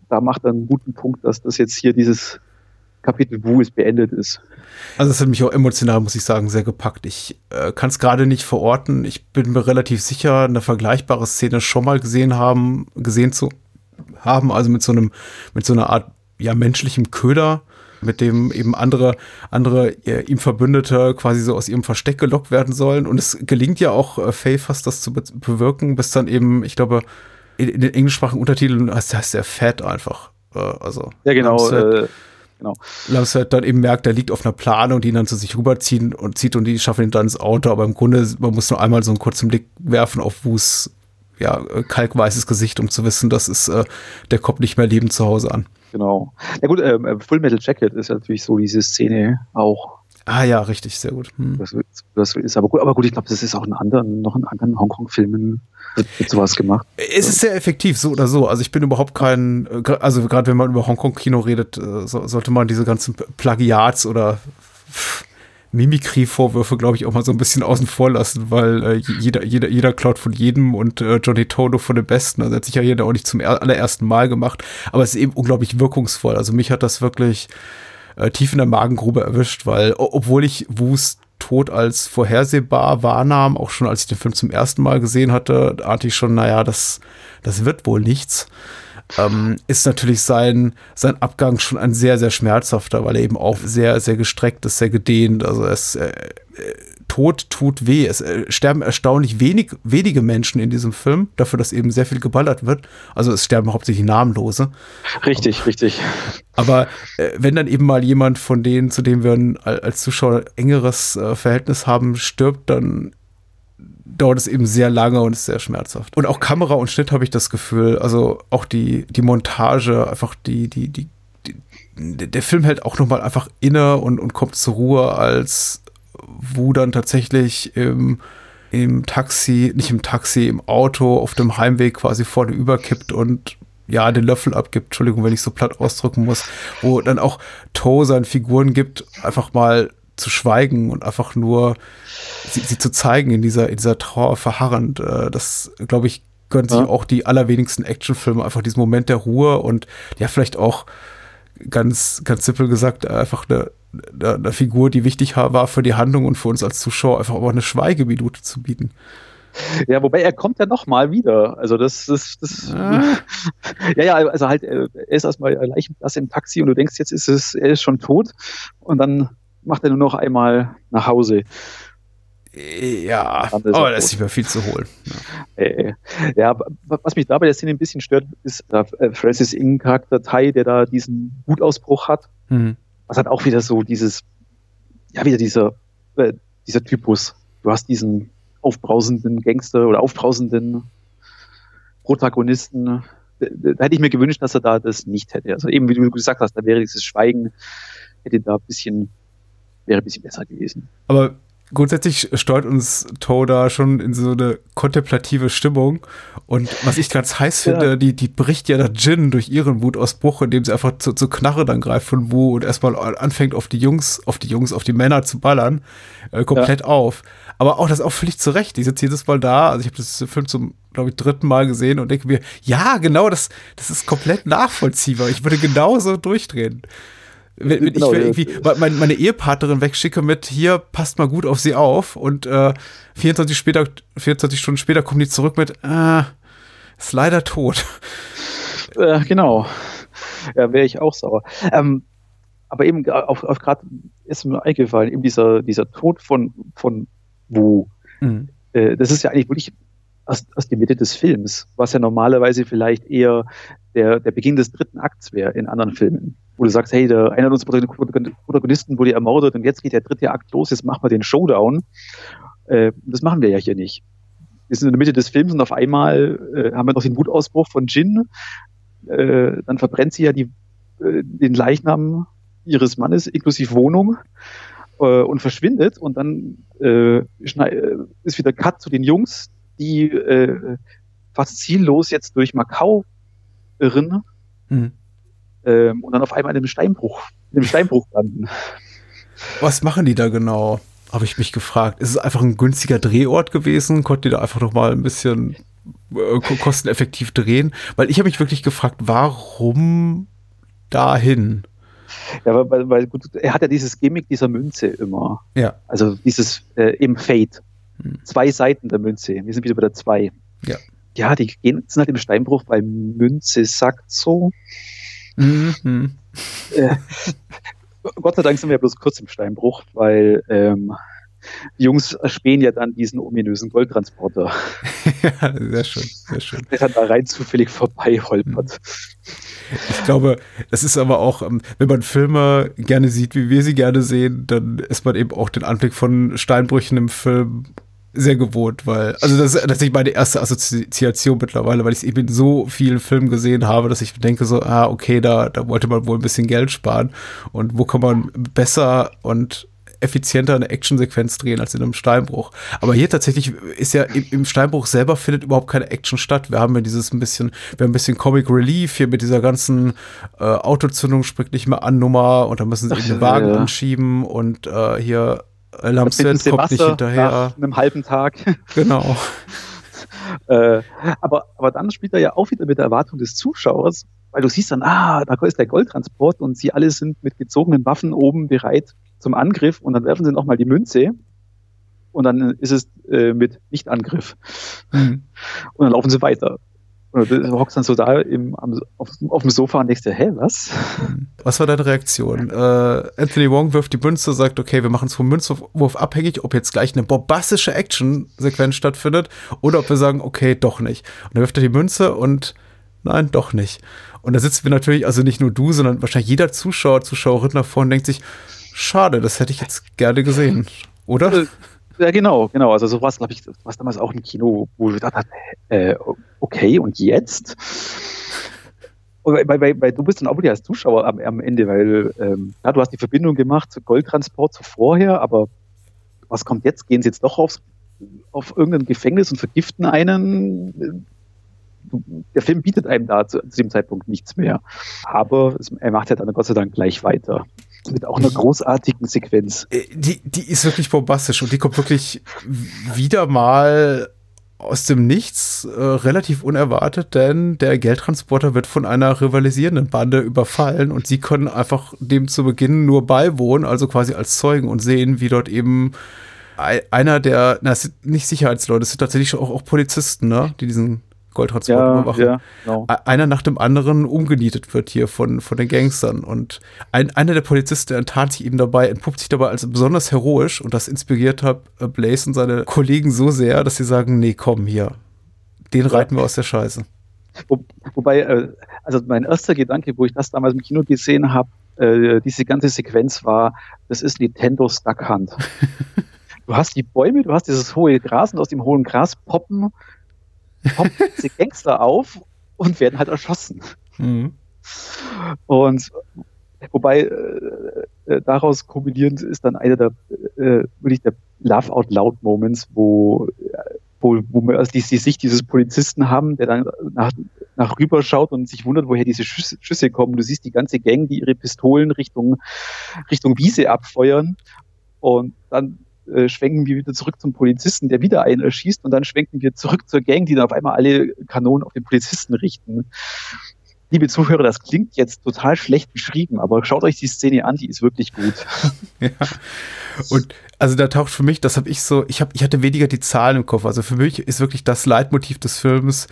Da macht er einen guten Punkt, dass das jetzt hier dieses Kapitel Wu ist beendet ist. Also es hat mich auch emotional, muss ich sagen, sehr gepackt. Ich äh, kann es gerade nicht verorten. Ich bin mir relativ sicher, eine vergleichbare Szene schon mal gesehen haben, gesehen zu haben, also mit so einem, mit so einer Art ja menschlichem Köder, mit dem eben andere, andere äh, ihm Verbündete quasi so aus ihrem Versteck gelockt werden sollen. Und es gelingt ja auch äh, Faye fast das zu be bewirken, bis dann eben, ich glaube, in, in den englischsprachigen Untertiteln heißt, heißt der Fat einfach. Äh, also ja genau. Äh, Genau. Lars halt dann eben merkt, er liegt auf einer Plane und ihn dann zu sich rüberziehen und zieht und die schaffen ihn dann ins Auto. Aber im Grunde, man muss nur einmal so einen kurzen Blick werfen auf Wus, ja, kalkweißes Gesicht, um zu wissen, dass es, äh, der kommt nicht mehr lebend zu Hause an. Genau. Ja gut, ähm, Full Metal Jacket ist natürlich so diese Szene auch Ah ja, richtig, sehr gut. Hm. Das, das, ist aber gut, aber gut, ich glaube, das ist auch in anderen, noch in anderen Hongkong-Filmen wird sowas gemacht. Es ist sehr effektiv, so oder so. Also ich bin überhaupt kein, also gerade wenn man über Hongkong-Kino redet, äh, so, sollte man diese ganzen Plagiats oder Mimikry-Vorwürfe, glaube ich, auch mal so ein bisschen außen vor lassen, weil äh, jeder, jeder, jeder klaut von jedem und äh, Johnny Toto von dem Besten. Also hat sich ja jeder auch nicht zum allerersten Mal gemacht, aber es ist eben unglaublich wirkungsvoll. Also mich hat das wirklich äh, tief in der Magengrube erwischt, weil obwohl ich Wus Tod als vorhersehbar wahrnahm, auch schon als ich den Film zum ersten Mal gesehen hatte, ahnte ich schon, naja, das, das wird wohl nichts. Ähm, ist natürlich sein, sein Abgang schon ein sehr, sehr schmerzhafter, weil er eben auch sehr, sehr gestreckt ist, sehr gedehnt. Also es, äh, Tod tut weh. Es äh, sterben erstaunlich wenig, wenige Menschen in diesem Film, dafür, dass eben sehr viel geballert wird. Also es sterben hauptsächlich Namenlose. Richtig, aber, richtig. Aber äh, wenn dann eben mal jemand von denen, zu dem wir ein, als Zuschauer engeres äh, Verhältnis haben, stirbt, dann dauert es eben sehr lange und ist sehr schmerzhaft. Und auch Kamera und Schnitt habe ich das Gefühl, also auch die, die Montage, einfach die, die, die, die der Film hält auch nochmal einfach inne und, und kommt zur Ruhe, als wo dann tatsächlich im, im Taxi, nicht im Taxi, im Auto auf dem Heimweg quasi vorne überkippt und ja, den Löffel abgibt, Entschuldigung, wenn ich so platt ausdrücken muss, wo dann auch Toe seinen Figuren gibt, einfach mal zu schweigen und einfach nur sie, sie zu zeigen in dieser, in dieser Trauer verharrend. Äh, das, glaube ich, gönnen sich ja. auch die allerwenigsten Actionfilme einfach diesen Moment der Ruhe und ja, vielleicht auch ganz, ganz simpel gesagt, einfach eine, eine Figur, die wichtig war für die Handlung und für uns als Zuschauer, einfach auch eine Schweigeminute zu bieten. Ja, wobei er kommt ja noch mal wieder. Also das, das, das. Ah. ja, ja, also halt, er ist erstmal Leichenplatz im Taxi und du denkst, jetzt ist es, er ist schon tot und dann macht er nur noch einmal nach Hause. Ja, aber oh, das ist nicht mehr viel zu holen. Ja. Äh, ja, was mich da bei der Szene ein bisschen stört, ist der äh, Francis Ing Charakter Tai, der da diesen Wutausbruch hat. Mhm. Was hat auch wieder so dieses, ja, wieder dieser, äh, dieser Typus. Du hast diesen aufbrausenden Gangster oder aufbrausenden Protagonisten. Da, da hätte ich mir gewünscht, dass er da das nicht hätte. Also eben, wie du gesagt hast, da wäre dieses Schweigen, hätte da ein bisschen, wäre ein bisschen besser gewesen. Aber grundsätzlich steuert uns Toda schon in so eine kontemplative Stimmung. Und was ich ganz heiß finde, ja. die, die bricht ja da Jin durch ihren Wutausbruch, indem sie einfach zu, zu Knarre dann greift von Wu und erstmal anfängt auf die Jungs, auf die Jungs, auf die Männer zu ballern, äh, komplett ja. auf. Aber auch das auch völlig zurecht. Die sitzt jedes Mal da. Also ich habe das Film zum, glaube ich, dritten Mal gesehen und denke mir, ja, genau, das, das ist komplett nachvollziehbar. Ich würde genauso durchdrehen. Wenn, wenn genau, ich irgendwie meine, meine, Ehepartnerin wegschicke mit, hier, passt mal gut auf sie auf und äh, 24, später, 24 Stunden später kommen die zurück mit, äh, ist leider tot. Äh, genau. Ja, wäre ich auch sauer. Ähm, aber eben auf, auf gerade ist mir eingefallen, eben dieser, dieser Tod von, von Wu. Mhm. Äh, das ist ja eigentlich wirklich aus, aus der Mitte des Films, was ja normalerweise vielleicht eher der, der Beginn des dritten Akts wäre in anderen Filmen. Wo du sagst, hey, der, einer unserer Protagonisten wurde ermordet und jetzt geht der dritte Akt los, jetzt machen wir den Showdown. Äh, das machen wir ja hier nicht. Wir sind in der Mitte des Films und auf einmal äh, haben wir noch den Wutausbruch von Jin. Äh, dann verbrennt sie ja die, äh, den Leichnam ihres Mannes inklusive Wohnung äh, und verschwindet und dann äh, ist wieder Cut zu den Jungs, die fast ziellos jetzt durch Macau irren mhm. Ähm, und dann auf einmal in einem Steinbruch, in einem Steinbruch landen. Was machen die da genau? Habe ich mich gefragt. Ist es einfach ein günstiger Drehort gewesen? Konnten die da einfach noch mal ein bisschen äh, kosteneffektiv drehen? Weil ich habe mich wirklich gefragt, warum dahin? Ja, weil, weil gut, er hat ja dieses Gimmick dieser Münze immer. Ja. Also dieses äh, im Fate. Hm. Zwei Seiten der Münze. Wir sind wieder bei der zwei. Ja. Ja, die gehen, sind halt im Steinbruch, weil Münze sagt so. Mhm. Äh, Gott sei Dank sind wir bloß kurz im Steinbruch, weil ähm, die Jungs erspähen ja dann diesen ominösen Goldtransporter. ja, sehr schön, sehr schön. Der dann da rein zufällig vorbei holpert. Ich glaube, das ist aber auch, ähm, wenn man Filme gerne sieht, wie wir sie gerne sehen, dann ist man eben auch den Anblick von Steinbrüchen im Film sehr gewohnt, weil, also das ist tatsächlich meine erste Assoziation mittlerweile, weil ich es eben in so vielen Filmen gesehen habe, dass ich denke so, ah, okay, da, da wollte man wohl ein bisschen Geld sparen und wo kann man besser und effizienter eine Actionsequenz drehen als in einem Steinbruch. Aber hier tatsächlich ist ja im, Steinbruch selber findet überhaupt keine Action statt. Wir haben ja dieses ein bisschen, wir haben ein bisschen Comic Relief hier mit dieser ganzen äh, Autozündung springt nicht mehr an Nummer und dann müssen sie Ach, den Wagen ja. anschieben und äh, hier Lamset kommt nicht hinterher. Nach einem halben Tag. Genau. äh, aber, aber dann spielt er ja auch wieder mit der Erwartung des Zuschauers, weil du siehst dann, ah, da ist der Goldtransport und sie alle sind mit gezogenen Waffen oben bereit zum Angriff und dann werfen sie nochmal die Münze und dann ist es äh, mit Nichtangriff. Mhm. Und dann laufen sie weiter. Und du hockst dann so da im, am, auf, auf, dem Sofa und denkst dir, hä, was? Was war deine Reaktion? Äh, Anthony Wong wirft die Münze, sagt, okay, wir machen es vom Münzwurf abhängig, ob jetzt gleich eine bombastische Action-Sequenz stattfindet oder ob wir sagen, okay, doch nicht. Und dann wirft er die Münze und nein, doch nicht. Und da sitzen wir natürlich, also nicht nur du, sondern wahrscheinlich jeder Zuschauer, Zuschauerin da vorne denkt sich, schade, das hätte ich jetzt gerne gesehen, oder? Ja, genau, genau. Also sowas, glaube ich, was damals auch im Kino, wo ich gedacht habe, äh, okay, und jetzt? Weil, weil, weil, du bist dann auch wieder als Zuschauer am, am Ende, weil ähm, ja, du hast die Verbindung gemacht zu Goldtransport zu vorher, aber was kommt jetzt? Gehen sie jetzt doch aufs, auf irgendein Gefängnis und vergiften einen? Der Film bietet einem da zu, zu dem Zeitpunkt nichts mehr. Aber es, er macht ja dann Gott sei Dank gleich weiter mit auch einer großartigen Sequenz. Äh, die, die ist wirklich bombastisch und die kommt wirklich wieder mal aus dem Nichts äh, relativ unerwartet, denn der Geldtransporter wird von einer rivalisierenden Bande überfallen und sie können einfach dem zu Beginn nur beiwohnen, also quasi als Zeugen und sehen, wie dort eben einer der, na, es sind nicht Sicherheitsleute, es sind tatsächlich auch, auch Polizisten, ne, die diesen Goldtransport ja, überwachen. Ja, genau. Einer nach dem anderen umgenietet wird hier von, von den Gangstern. Und ein, einer der Polizisten enttarnt sich eben dabei, entpuppt sich dabei als besonders heroisch und das inspiriert hat äh, Blaze und seine Kollegen so sehr, dass sie sagen, nee, komm hier, den reiten wir aus der Scheiße. Wo, wobei, äh, also mein erster Gedanke, wo ich das damals im Kino gesehen habe, äh, diese ganze Sequenz war, das ist Nintendo's Duck Hunt. du hast die Bäume, du hast dieses hohe Gras und aus dem hohen Gras poppen kommen diese Gangster auf und werden halt erschossen. Mhm. Und wobei äh, äh, daraus kombinierend ist dann einer der äh, wirklich der Laugh Out Loud Moments, wo wo, wo wir also die, die Sicht dieses Polizisten haben, der dann nach, nach rüber schaut und sich wundert, woher diese Schüsse, Schüsse kommen. Du siehst die ganze Gang, die ihre Pistolen Richtung Richtung Wiese abfeuern und dann äh, schwenken wir wieder zurück zum Polizisten, der wieder einen erschießt und dann schwenken wir zurück zur Gang, die dann auf einmal alle Kanonen auf den Polizisten richten. liebe Zuhörer, das klingt jetzt total schlecht beschrieben, aber schaut euch die Szene an, die ist wirklich gut. ja. Und also da taucht für mich, das habe ich so, ich habe, ich hatte weniger die Zahlen im Kopf. Also für mich ist wirklich das Leitmotiv des Films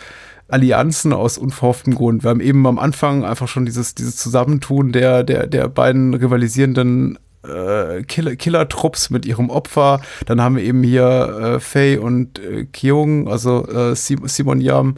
Allianzen aus unverhofftem Grund. Wir haben eben am Anfang einfach schon dieses, dieses Zusammentun der, der, der beiden rivalisierenden äh, Killer, Killer-Trupps mit ihrem Opfer. Dann haben wir eben hier äh, Faye und äh, Kyung, also äh, Simon Yam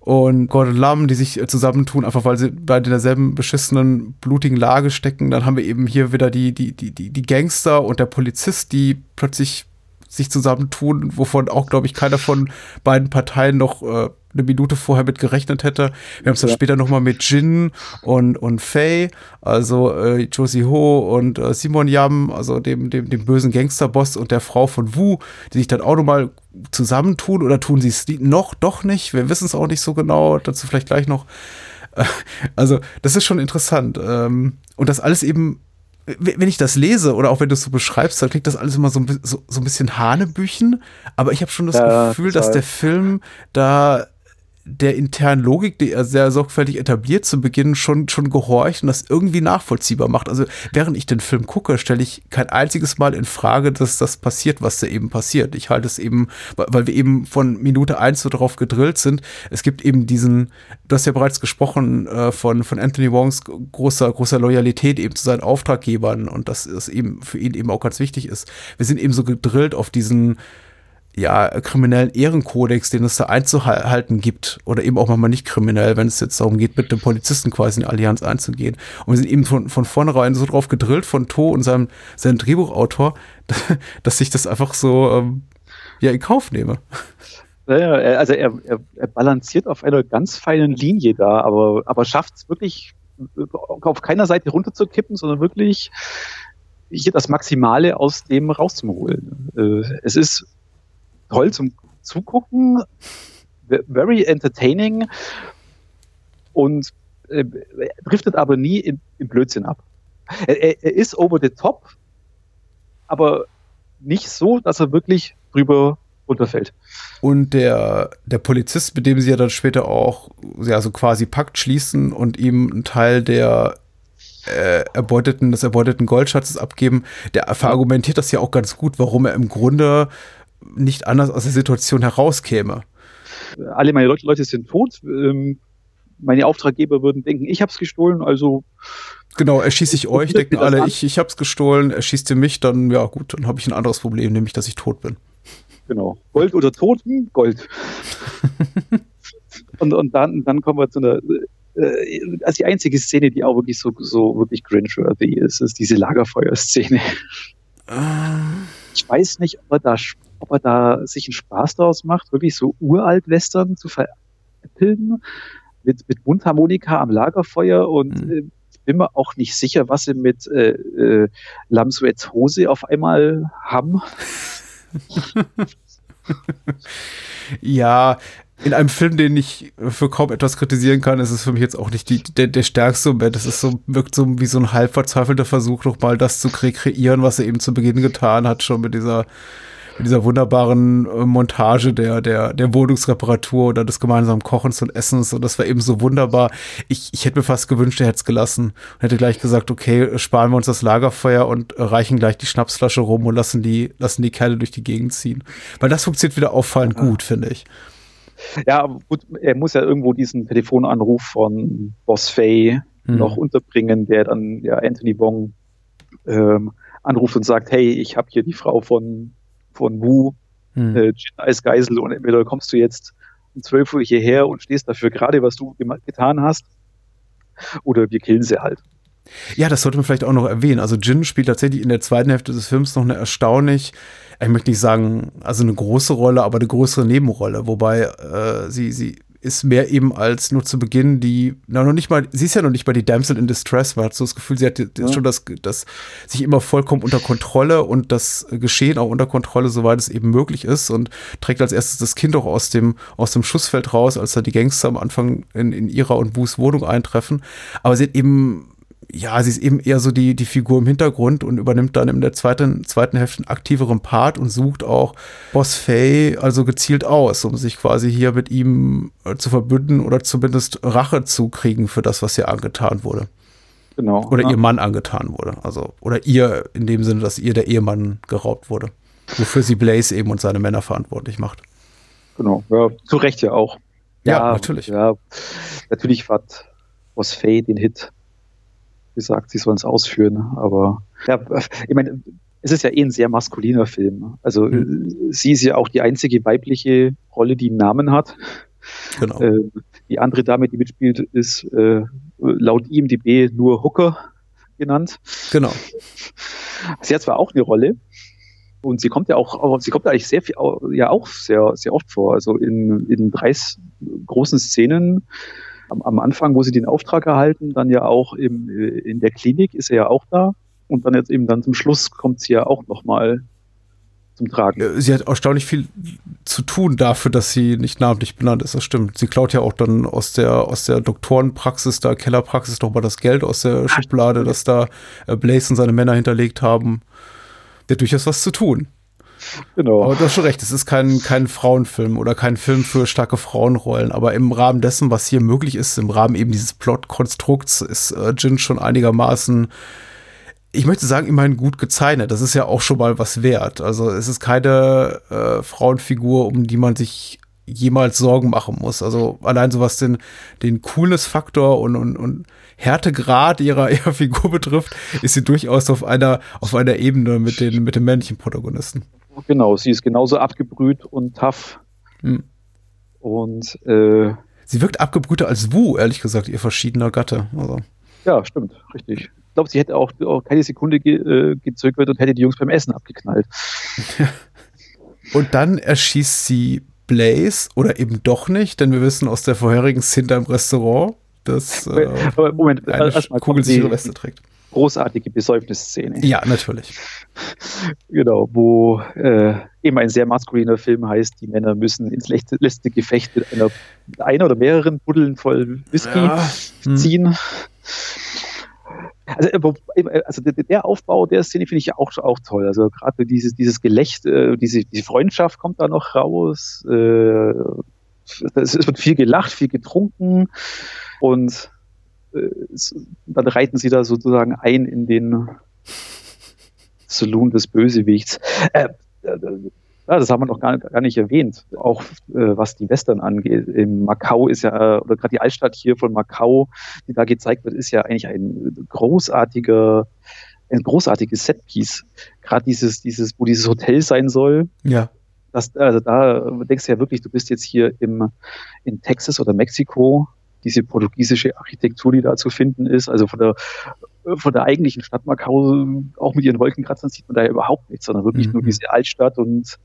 und Gordon Lam, die sich äh, zusammentun, einfach weil sie beide in derselben beschissenen, blutigen Lage stecken. Dann haben wir eben hier wieder die, die, die, die Gangster und der Polizist, die plötzlich sich zusammentun, wovon auch, glaube ich, keiner von beiden Parteien noch äh, eine Minute vorher mit gerechnet hätte. Wir haben es dann ja. später nochmal mit Jin und, und Faye, also äh, Josie Ho und äh, Simon Yam, also dem, dem, dem bösen Gangsterboss und der Frau von Wu, die sich dann auch nochmal zusammentun oder tun sie es noch, doch nicht. Wir wissen es auch nicht so genau, dazu vielleicht gleich noch. Also, das ist schon interessant. Ähm, und das alles eben wenn ich das lese oder auch wenn du es so beschreibst, dann klingt das alles immer so, so, so ein bisschen Hanebüchen. Aber ich habe schon das ja, Gefühl, dass der Film da der internen Logik, die er sehr sorgfältig etabliert zu Beginn, schon, schon gehorcht und das irgendwie nachvollziehbar macht. Also während ich den Film gucke, stelle ich kein einziges Mal in Frage, dass das passiert, was da eben passiert. Ich halte es eben, weil wir eben von Minute eins so darauf gedrillt sind. Es gibt eben diesen, du hast ja bereits gesprochen äh, von, von Anthony Wongs großer, großer Loyalität eben zu seinen Auftraggebern und dass es eben für ihn eben auch ganz wichtig ist. Wir sind eben so gedrillt auf diesen ja, kriminellen Ehrenkodex, den es da einzuhalten gibt, oder eben auch manchmal nicht kriminell, wenn es jetzt darum geht, mit dem Polizisten quasi in eine Allianz einzugehen. Und wir sind eben von, von vornherein so drauf gedrillt von To und seinem, seinem Drehbuchautor, dass ich das einfach so ähm, ja, in Kauf nehme. Naja, also er, er, er balanciert auf einer ganz feinen Linie da, aber, aber schafft es wirklich auf keiner Seite runterzukippen, sondern wirklich hier das Maximale aus dem rauszuholen. Äh, es ist toll zum Zugucken, very entertaining und äh, driftet aber nie in, in Blödsinn ab. Er, er, ist over the top, aber nicht so, dass er wirklich drüber runterfällt. Und der, der Polizist, mit dem sie ja dann später auch ja, so quasi Pakt schließen und ihm einen Teil der äh, erbeuteten, des erbeuteten Goldschatzes abgeben, der verargumentiert das ja auch ganz gut, warum er im Grunde nicht anders aus der Situation herauskäme. Alle meine Leute, Leute sind tot. Ähm, meine Auftraggeber würden denken, ich habe es gestohlen, also Genau, erschieße ich euch, denken alle, ich, ich habe es gestohlen, erschießt ihr mich, dann, ja gut, dann habe ich ein anderes Problem, nämlich, dass ich tot bin. Genau. Gold oder Tod? Hm, Gold. und, und dann, dann kommen wir zu einer, äh, also die einzige Szene, die auch wirklich so, so wirklich cringe-worthy ist, ist diese Lagerfeuer-Szene. Ah. Ich weiß nicht, ob er da ob er da sich einen Spaß daraus macht, wirklich so uralt Western zu veräppeln mit, mit Mundharmonika am Lagerfeuer und mhm. äh, bin mir auch nicht sicher, was sie mit äh, äh, Lamsuets Hose auf einmal haben. ja, in einem Film, den ich für kaum etwas kritisieren kann, ist es für mich jetzt auch nicht die, der, der stärkste Moment. Es ist so, wirkt so wie so ein halb verzweifelter Versuch, noch mal das zu rekreieren, was er eben zu Beginn getan hat, schon mit dieser mit dieser wunderbaren äh, Montage der, der, der Wohnungsreparatur oder des gemeinsamen Kochens und Essens. Und das war eben so wunderbar. Ich, ich hätte mir fast gewünscht, er hätte es gelassen und hätte gleich gesagt, okay, sparen wir uns das Lagerfeuer und reichen gleich die Schnapsflasche rum und lassen die, lassen die Kerle durch die Gegend ziehen. Weil das funktioniert wieder auffallend ja. gut, finde ich. Ja, gut, er muss ja irgendwo diesen Telefonanruf von Boss Fay hm. noch unterbringen, der dann ja Anthony Wong ähm, anruft und sagt, hey, ich habe hier die Frau von von Wu hm. äh, als Geisel und entweder kommst du jetzt um 12 Uhr hierher und stehst dafür gerade, was du getan hast, oder wir killen sie halt. Ja, das sollte man vielleicht auch noch erwähnen. Also Jin spielt tatsächlich in der zweiten Hälfte des Films noch eine erstaunlich, ich möchte nicht sagen, also eine große Rolle, aber eine größere Nebenrolle, wobei äh, sie, sie ist mehr eben als nur zu Beginn die, na noch nicht mal, sie ist ja noch nicht mal die Damsel in Distress, man hat so das Gefühl, sie hat ja. schon das, das sich immer vollkommen unter Kontrolle und das Geschehen auch unter Kontrolle, soweit es eben möglich ist und trägt als erstes das Kind auch aus dem, aus dem Schussfeld raus, als da die Gangster am Anfang in, in ihrer und Buß Wohnung eintreffen. Aber sie hat eben ja, sie ist eben eher so die, die Figur im Hintergrund und übernimmt dann in der zweiten, zweiten Hälfte einen aktiveren Part und sucht auch Boss Fay also gezielt aus, um sich quasi hier mit ihm äh, zu verbünden oder zumindest Rache zu kriegen für das, was ihr angetan wurde. Genau. Oder ja. ihr Mann angetan wurde. Also, oder ihr in dem Sinne, dass ihr der Ehemann geraubt wurde. Wofür sie Blaze eben und seine Männer verantwortlich macht. Genau, ja, zu Recht ja auch. Ja, ja natürlich. Ja, natürlich hat Boss Fay den Hit gesagt, sie sollen es ausführen. Aber ja, ich meine, es ist ja eh ein sehr maskuliner Film. Also mhm. sie ist ja auch die einzige weibliche Rolle, die einen Namen hat. Genau. Äh, die andere Dame, die mitspielt, ist äh, laut IMDb nur Hooker genannt. Genau. Sie hat zwar auch eine Rolle, und sie kommt ja auch, sie kommt eigentlich sehr viel, ja auch sehr, sehr oft vor. Also in, in drei großen Szenen am, am Anfang, wo sie den Auftrag erhalten, dann ja auch im, in der Klinik ist er ja auch da. Und dann jetzt eben dann zum Schluss kommt sie ja auch nochmal zum Tragen. Sie hat erstaunlich viel zu tun dafür, dass sie nicht namentlich benannt ist. Das stimmt. Sie klaut ja auch dann aus der, aus der Doktorenpraxis, der Kellerpraxis nochmal das Geld aus der Schublade, das da äh, Blaze und seine Männer hinterlegt haben. Der hat durchaus was zu tun. Genau. Aber du hast schon recht, es ist kein, kein Frauenfilm oder kein Film für starke Frauenrollen. Aber im Rahmen dessen, was hier möglich ist, im Rahmen eben dieses Plot-Konstrukts, ist äh, Jin schon einigermaßen, ich möchte sagen, immerhin gut gezeichnet. Das ist ja auch schon mal was wert. Also es ist keine äh, Frauenfigur, um die man sich jemals Sorgen machen muss. Also allein so was den, den Coolness-Faktor und, und, und Härtegrad ihrer, ihrer Figur betrifft, ist sie durchaus auf einer, auf einer Ebene mit den, mit den männlichen Protagonisten. Genau, sie ist genauso abgebrüht und tough. Hm. Und äh, sie wirkt abgebrühter als Wu, ehrlich gesagt, ihr verschiedener Gatte. Also. Ja, stimmt, richtig. Ich glaube, sie hätte auch, auch keine Sekunde ge, äh, gezögert und hätte die Jungs beim Essen abgeknallt. und dann erschießt sie Blaze oder eben doch nicht, denn wir wissen aus der vorherigen Szene im Restaurant, dass äh, Moment, eine kugelsichere Weste trägt großartige Besäufnisszene. Ja, natürlich. genau, wo äh, eben ein sehr maskuliner Film heißt, die Männer müssen ins letzte, letzte Gefecht mit einer, einer oder mehreren Buddeln voll Whisky ja. Hm. ziehen. Also, äh, also, der Aufbau der Szene finde ich auch, auch toll. Also gerade dieses, dieses Gelächter, äh, diese, diese Freundschaft kommt da noch raus. Äh, es wird viel gelacht, viel getrunken und äh, dann reiten sie da sozusagen ein in den Saloon des Bösewichts. Äh, äh, ja, das haben wir noch gar, gar nicht erwähnt. Auch äh, was die Western angeht. In Macau ist ja, oder gerade die Altstadt hier von Macau, die da gezeigt wird, ist ja eigentlich ein großartiger, ein großartiges Setpiece. Gerade dieses, dieses, wo dieses Hotel sein soll. Ja. Das, also da denkst du ja wirklich, du bist jetzt hier im, in Texas oder Mexiko diese portugiesische Architektur, die da zu finden ist. Also von der, von der eigentlichen Stadt Macau, auch mit ihren Wolkenkratzern, sieht man da ja überhaupt nichts, sondern wirklich mhm. nur diese Altstadt und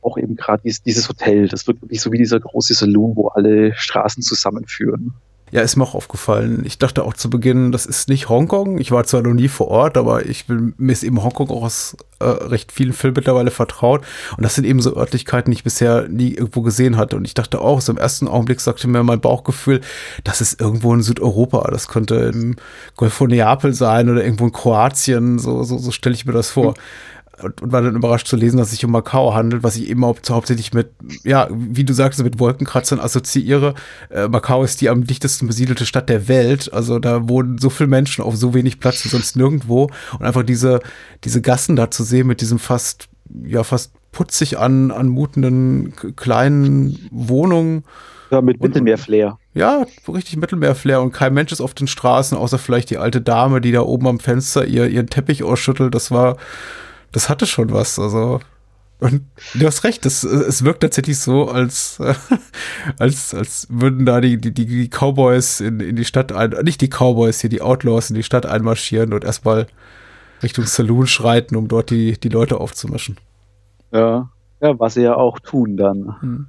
auch eben gerade dieses, dieses Hotel. Das wirkt wirklich so wie dieser große Saloon, wo alle Straßen zusammenführen. Ja, ist mir auch aufgefallen. Ich dachte auch zu Beginn, das ist nicht Hongkong. Ich war zwar noch nie vor Ort, aber ich bin, mir ist eben Hongkong auch aus äh, recht vielen Filmen mittlerweile vertraut. Und das sind eben so Örtlichkeiten, die ich bisher nie irgendwo gesehen hatte. Und ich dachte auch, so im ersten Augenblick sagte mir mein Bauchgefühl, das ist irgendwo in Südeuropa. Das könnte im Golf von Neapel sein oder irgendwo in Kroatien. So, so, so stelle ich mir das vor. Mhm und war dann überrascht zu lesen, dass es sich um Macau handelt, was ich eben haupt, hauptsächlich mit, ja, wie du sagst, mit Wolkenkratzern assoziiere. Äh, Macau ist die am dichtesten besiedelte Stadt der Welt. Also da wohnen so viele Menschen auf so wenig Platz wie sonst nirgendwo. Und einfach diese, diese Gassen da zu sehen mit diesem fast, ja, fast putzig an, anmutenden kleinen Wohnungen. Ja, mit Mittelmeerflair. Ja, richtig Mittelmeerflair und kein Mensch ist auf den Straßen, außer vielleicht die alte Dame, die da oben am Fenster ihr, ihren Teppich ausschüttelt. Das war, das hatte schon was. Also, und du hast recht, das, es wirkt tatsächlich so, als, als, als würden da die, die, die Cowboys in, in die Stadt ein, nicht die Cowboys hier, die Outlaws in die Stadt einmarschieren und erstmal Richtung Saloon schreiten, um dort die, die Leute aufzumischen. Ja, ja, was sie ja auch tun dann. Hm.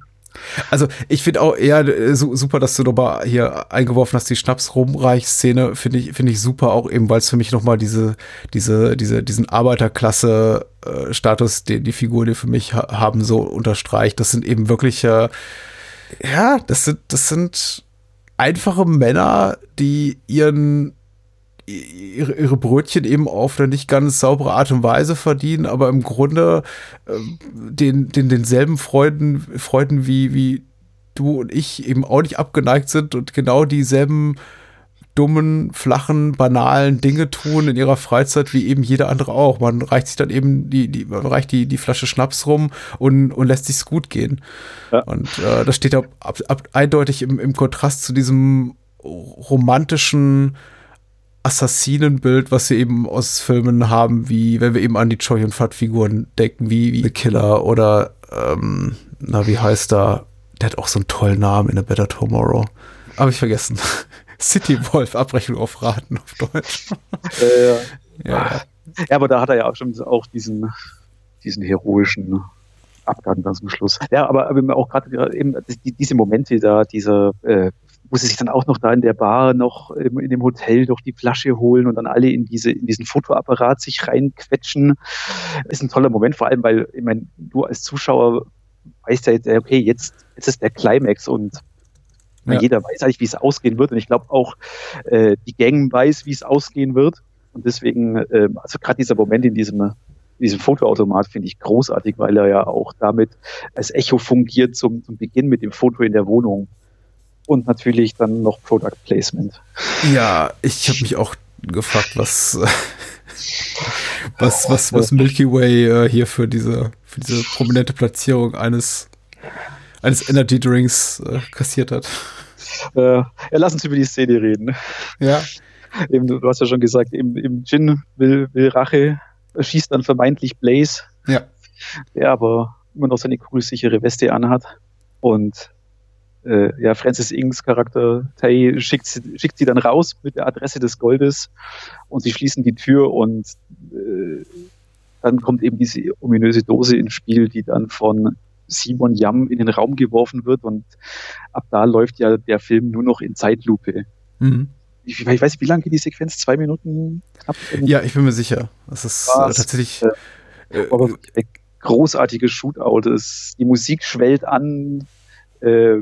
Also ich finde auch eher äh, super, dass du nochmal hier eingeworfen hast, die Schnaps-Rumreich-Szene finde ich, finde ich super, auch eben, weil es für mich nochmal diese, diese, diese, diesen Arbeiterklasse-Status, den die Figur, die für mich ha haben, so unterstreicht. Das sind eben wirklich, äh, ja, das sind, das sind einfache Männer, die ihren ihre, ihre Brötchen eben auf eine nicht ganz saubere Art und Weise verdienen, aber im Grunde äh, den, den, denselben Freuden, Freuden wie, wie du und ich eben auch nicht abgeneigt sind und genau dieselben dummen, flachen, banalen Dinge tun in ihrer Freizeit wie eben jeder andere auch. Man reicht sich dann eben die, die, man reicht die, die Flasche Schnaps rum und, und lässt sich's gut gehen. Ja. Und äh, das steht ab, ab, eindeutig im, im Kontrast zu diesem romantischen Assassinenbild, was wir eben aus Filmen haben, wie wenn wir eben an die Choi und Fat Figuren denken, wie, wie The Killer oder ähm, na, wie heißt da? Der hat auch so einen tollen Namen in A Better Tomorrow. Habe ich vergessen. City Wolf, Abrechnung auf Raten auf Deutsch. Äh, ja. Ja, ja. aber da hat er ja auch schon auch diesen, diesen heroischen Abgang dann zum Schluss. Ja, aber, aber auch gerade eben diese Momente da, diese äh, muss sich dann auch noch da in der Bar noch in dem Hotel doch die Flasche holen und dann alle in diese in diesen Fotoapparat sich reinquetschen. Ist ein toller Moment, vor allem weil ich meine, du als Zuschauer weißt ja jetzt, okay, jetzt, jetzt ist der Climax und ja. jeder weiß eigentlich, wie es ausgehen wird und ich glaube auch äh, die Gang weiß, wie es ausgehen wird und deswegen, äh, also gerade dieser Moment in diesem diesem Fotoautomat finde ich großartig, weil er ja auch damit als Echo fungiert zum, zum Beginn mit dem Foto in der Wohnung und natürlich dann noch Product Placement. Ja, ich habe mich auch gefragt, was, was, was, was Milky Way äh, hier für diese, für diese prominente Platzierung eines, eines Energy Drinks äh, kassiert hat. Äh, ja, lass uns über die Szene reden. Ja. Eben, du hast ja schon gesagt, im, im Gin will, will Rache, schießt dann vermeintlich Blaze. Ja. Der aber immer noch seine kugelsichere Weste anhat. Und äh, ja, Francis Inks Charakter Tay schickt, schickt sie dann raus mit der Adresse des Goldes und sie schließen die Tür und äh, dann kommt eben diese ominöse Dose ins Spiel, die dann von Simon Yam in den Raum geworfen wird und ab da läuft ja der Film nur noch in Zeitlupe. Mhm. Ich, ich, weiß nicht, wie lange geht die Sequenz? Zwei Minuten knapp? Ja, ich bin mir sicher. Das ist äh, tatsächlich. Äh, aber äh, großartiges Shootout. Es, die Musik schwellt an, äh,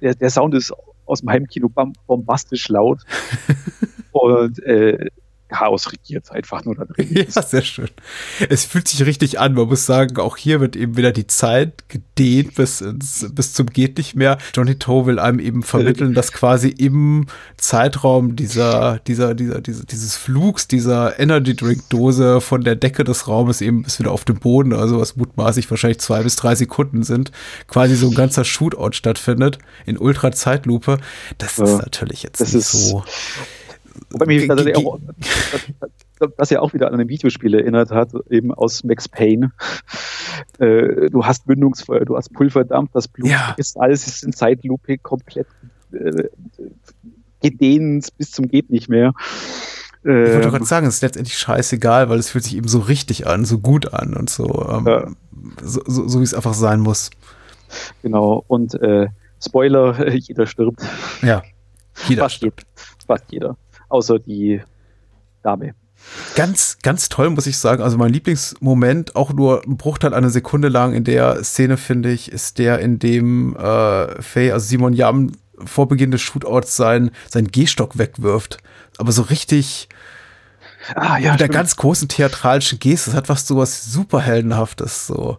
der, der Sound ist aus dem Heimkino bombastisch laut. und äh, Chaos regiert einfach nur da drin. Ja, sehr schön. Es fühlt sich richtig an. Man muss sagen, auch hier wird eben wieder die Zeit gedehnt bis, ins, bis zum geht nicht mehr. Johnny Toe will einem eben vermitteln, dass quasi im Zeitraum dieser, dieser, dieser, dieser dieses Flugs, dieser Energy Drink Dose von der Decke des Raumes eben bis wieder auf dem Boden, also was mutmaßlich wahrscheinlich zwei bis drei Sekunden sind, quasi so ein ganzer Shootout stattfindet in Ultra Zeitlupe. Das ja, ist natürlich jetzt nicht so Wobei mich das, auch, das ja auch wieder an ein Videospiel erinnert hat, eben aus Max Payne. Äh, du hast Mündungsfeuer, du hast Pulverdampf, das Blut ja. ist alles ist in Zeitlupe komplett äh, gedehnt bis zum geht nicht mehr. Ich wollte ähm, gerade sagen, es ist letztendlich scheißegal, weil es fühlt sich eben so richtig an, so gut an und so, ähm, ja. so, so, so wie es einfach sein muss. Genau, und äh, Spoiler, jeder stirbt. Ja, jeder fast stirbt. Fast jeder außer die Dame. Ganz, ganz toll, muss ich sagen. Also mein Lieblingsmoment, auch nur ein Bruchteil einer Sekunde lang in der Szene, finde ich, ist der, in dem äh, Faye, also Simon Yam, vor Beginn des Shootouts sein, seinen Gehstock wegwirft. Aber so richtig ah, ja, mit der ganz großen theatralischen Geste. Das hat was so was superheldenhaftes. So.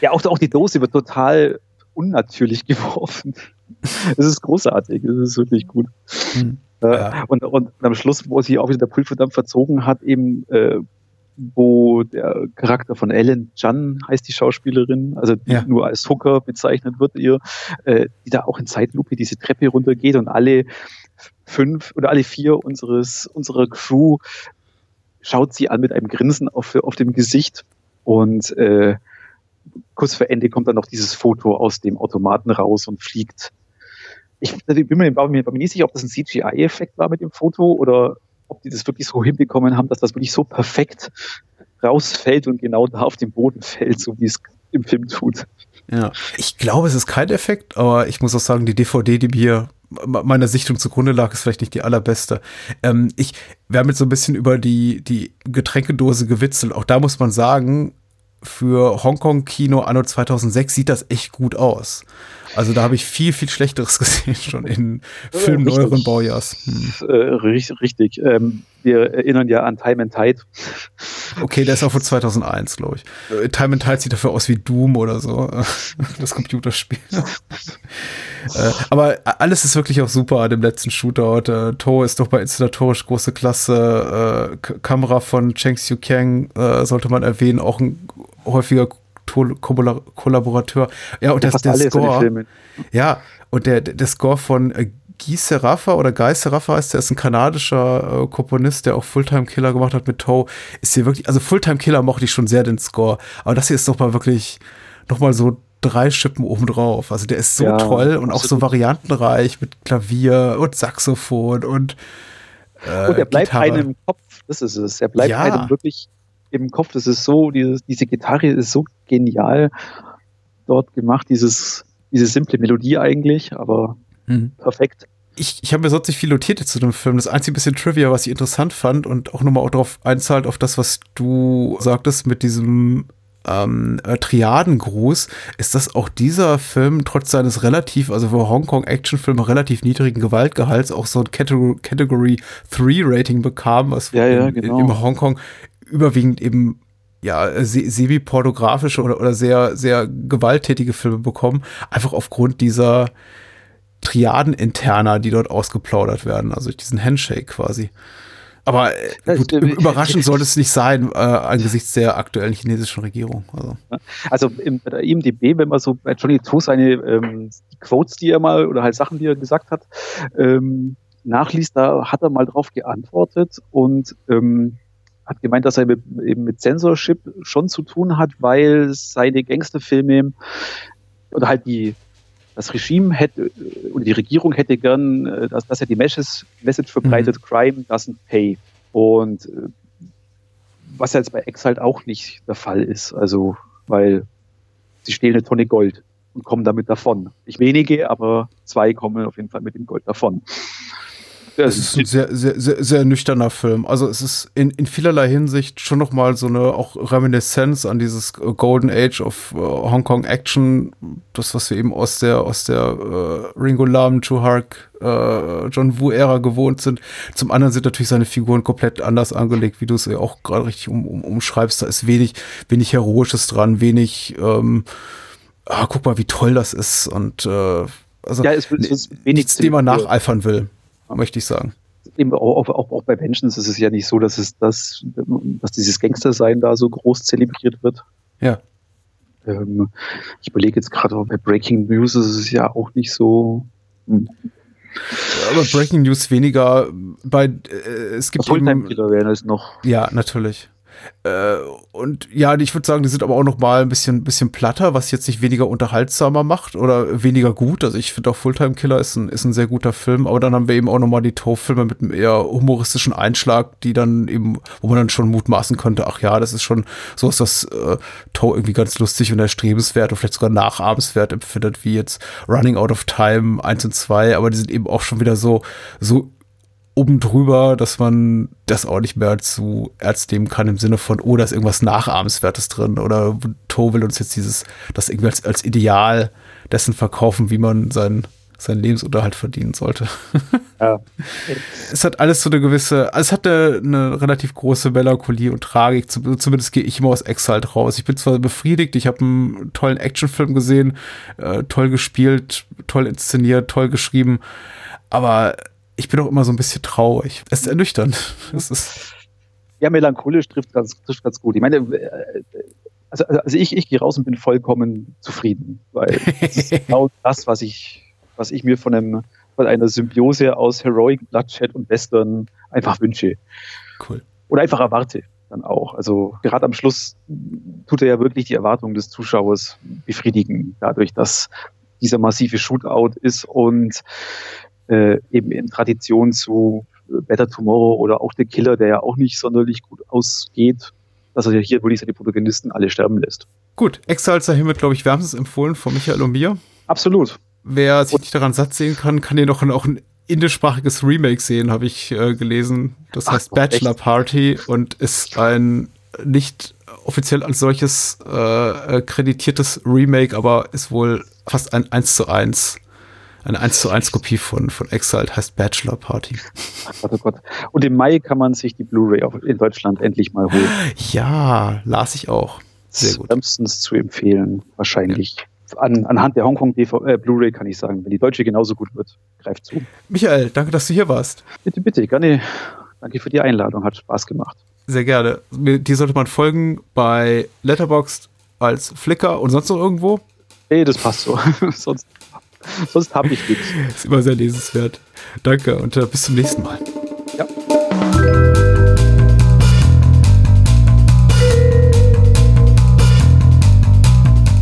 Ja, auch, auch die Dose wird total unnatürlich geworfen. Es ist großartig. Es ist wirklich gut. Hm. Ja. Und, und am Schluss, wo sich auch wieder der Pulverdampf verzogen hat, eben, äh, wo der Charakter von Ellen Chan heißt die Schauspielerin, also die ja. nur als Hooker bezeichnet wird, ihr, äh, die da auch in Zeitlupe diese Treppe runtergeht und alle fünf oder alle vier unseres, unserer Crew schaut sie an mit einem Grinsen auf, auf dem Gesicht und äh, kurz vor Ende kommt dann noch dieses Foto aus dem Automaten raus und fliegt ich, also ich bin mir, mir, mir nicht sicher, ob das ein CGI-Effekt war mit dem Foto oder ob die das wirklich so hinbekommen haben, dass das wirklich so perfekt rausfällt und genau da auf den Boden fällt, so wie es im Film tut. Ja, ich glaube, es ist kein Effekt, aber ich muss auch sagen, die DVD, die mir meiner Sichtung zugrunde lag, ist vielleicht nicht die allerbeste. Ähm, ich, wir haben jetzt so ein bisschen über die, die Getränkedose gewitzelt. Auch da muss man sagen, für Hongkong-Kino anno 2006 sieht das echt gut aus. Also da habe ich viel, viel Schlechteres gesehen schon in Filmen neueren Baujahrs. Hm. Äh, richtig. Ähm, wir erinnern ja an Time and Tide. Okay, der ist auch von 2001, glaube ich. Äh, Time and Tide sieht dafür aus wie Doom oder so. Das Computerspiel. Äh, aber alles ist wirklich auch super an dem letzten Shootout. Äh, To ist doch bei installatorisch große Klasse. Kamera von Cheng Xiu Kang sollte man erwähnen, auch ein häufiger Kollaborateur. Ja, und das, der Score. Ja, und der, der Score von Guy Seraffa oder Guy Seraffa heißt, der ist ein kanadischer äh, Komponist, der auch Fulltime Killer gemacht hat mit Toe. Ist hier wirklich, also Fulltime Killer mochte ich schon sehr den Score, aber das hier ist doch mal wirklich noch mal so drei Schippen obendrauf. Also der ist so ja, toll und auch so variantenreich mit Klavier und Saxophon und äh, und er bleibt Gitarre. einem im Kopf, das ist es. Er bleibt ja. einem wirklich im Kopf. Das ist so, dieses, diese Gitarre ist so genial dort gemacht, dieses, diese simple Melodie eigentlich, aber hm. perfekt. Ich, ich habe mir sonst nicht viel notiert zu dem Film. Das einzige bisschen Trivia, was ich interessant fand und auch nochmal darauf einzahlt, auf das, was du sagtest mit diesem ähm, äh, Triadengruß, ist, dass auch dieser Film trotz seines relativ, also für Hongkong-Actionfilme relativ niedrigen Gewaltgehalts auch so ein Category, Category 3 Rating bekam, was ja, ja, genau. in, im Hongkong überwiegend eben ja, semi-pornografische oder, oder sehr, sehr gewalttätige Filme bekommen, einfach aufgrund dieser Triaden-Interna, die dort ausgeplaudert werden, also diesen Handshake quasi. Aber äh, gut, überraschend sollte es nicht sein, äh, angesichts der aktuellen chinesischen Regierung. Also, also im, bei der IMDB, wenn man so bei Johnny To seine ähm, Quotes, die er mal, oder halt Sachen, die er gesagt hat, ähm, nachliest, da hat er mal drauf geantwortet und ähm, hat gemeint, dass er mit, eben mit Censorship schon zu tun hat, weil seine Gangsterfilme oder halt die das Regime hätte oder die Regierung hätte gern, äh, dass, dass er die Message, Message verbreitet, mhm. Crime doesn't pay. Und äh, was jetzt bei Ex halt auch nicht der Fall ist. Also, weil sie stehlen eine Tonne Gold und kommen damit davon. Nicht wenige, aber zwei kommen auf jeden Fall mit dem Gold davon. Es ist ein sehr, sehr, sehr, sehr nüchterner Film. Also es ist in, in vielerlei Hinsicht schon noch mal so eine auch Reminiszenz an dieses Golden Age of uh, Hong Kong Action, das was wir eben aus der aus der uh, Ringo Lam, Chu Hark, uh, John Woo Ära gewohnt sind. Zum anderen sind natürlich seine Figuren komplett anders angelegt, wie du es ja auch gerade richtig um, um, umschreibst. Da ist wenig wenig heroisches dran, wenig ähm, ah, guck mal, wie toll das ist und äh, also ja, es, es, nichts, dem man nacheifern will möchte ich sagen. Eben auch, auch, auch bei Vengeance ist es ja nicht so, dass es das, dass dieses Gangster-Sein da so groß zelebriert wird. Ja. Ähm, ich überlege jetzt gerade, bei Breaking News ist es ja auch nicht so. Hm. Aber Breaking News weniger bei äh, es gibt Fulltime-Killer wären es noch. Ja, natürlich. Äh, und ja, ich würde sagen, die sind aber auch noch mal ein bisschen, bisschen platter, was jetzt nicht weniger unterhaltsamer macht oder weniger gut. Also ich finde auch Fulltime Killer ist ein, ist ein sehr guter Film, aber dann haben wir eben auch noch mal die Torfilme mit einem eher humoristischen Einschlag, die dann eben, wo man dann schon mutmaßen könnte, ach ja, das ist schon so ist das äh, Toe irgendwie ganz lustig und erstrebenswert und vielleicht sogar nachahmenswert empfindet, wie jetzt Running Out of Time 1 und 2, aber die sind eben auch schon wieder so, so oben drüber, dass man das auch nicht mehr zu ernst nehmen kann im Sinne von, oh, da ist irgendwas Nachahmenswertes drin oder To will uns jetzt dieses, das irgendwie als, als Ideal dessen verkaufen, wie man sein, seinen Lebensunterhalt verdienen sollte. Ja. es hat alles so eine gewisse, es hat eine, eine relativ große Melancholie und Tragik, zumindest gehe ich immer aus Exile raus. Ich bin zwar befriedigt, ich habe einen tollen Actionfilm gesehen, äh, toll gespielt, toll inszeniert, toll geschrieben, aber ich bin auch immer so ein bisschen traurig. Es ist ernüchternd. Es ist ja, melancholisch trifft ganz, trifft ganz gut. Ich meine, äh, also, also ich, ich gehe raus und bin vollkommen zufrieden, weil das ist genau das, was ich, was ich mir von, einem, von einer Symbiose aus Heroic, Bloodshed und Western einfach wünsche. Cool. Oder einfach erwarte dann auch. Also gerade am Schluss tut er ja wirklich die Erwartungen des Zuschauers befriedigen, dadurch, dass dieser massive Shootout ist und äh, eben in Tradition zu Better Tomorrow oder auch The Killer, der ja auch nicht sonderlich gut ausgeht, dass er hier wirklich seine Protagonisten alle sterben lässt. Gut, sei hiermit, glaube ich, wärmstens empfohlen von Michael und mir. Absolut. Wer sich nicht daran satt sehen kann, kann hier noch ein, auch ein indischsprachiges Remake sehen, habe ich äh, gelesen. Das Ach, heißt Bachelor echt? Party und ist ein nicht offiziell als solches äh, kreditiertes Remake, aber ist wohl fast ein 1 zu 1 eine 1 zu 1 Kopie von, von Exiled heißt Bachelor Party. Gott, oh Gott. Und im Mai kann man sich die Blu-ray in Deutschland endlich mal holen. Ja, las ich auch. Sehr gut. Wärmstens zu empfehlen, wahrscheinlich. Ja. An, anhand der Hongkong äh, Blu-ray kann ich sagen, wenn die deutsche genauso gut wird, greift zu. Michael, danke, dass du hier warst. Bitte, bitte, gerne. Danke für die Einladung, hat Spaß gemacht. Sehr gerne. Die sollte man folgen bei Letterboxd als Flickr und sonst noch irgendwo? Nee, das passt so. sonst Sonst habe ich nichts. Ist immer sehr lesenswert. Danke und äh, bis zum nächsten Mal. Ja.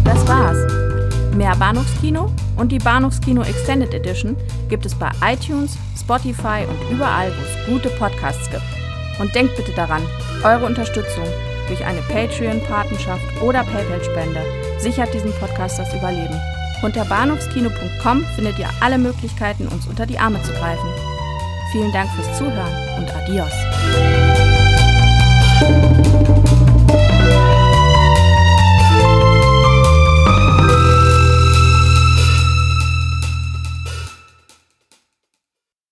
Das war's. Mehr Bahnhofskino und die Bahnhofskino Extended Edition gibt es bei iTunes, Spotify und überall, wo es gute Podcasts gibt. Und denkt bitte daran, eure Unterstützung durch eine Patreon-Patenschaft oder PayPal-Spende sichert diesem Podcast das Überleben. Unter bahnhofskino.com findet ihr alle Möglichkeiten, uns unter die Arme zu greifen. Vielen Dank fürs Zuhören und adios.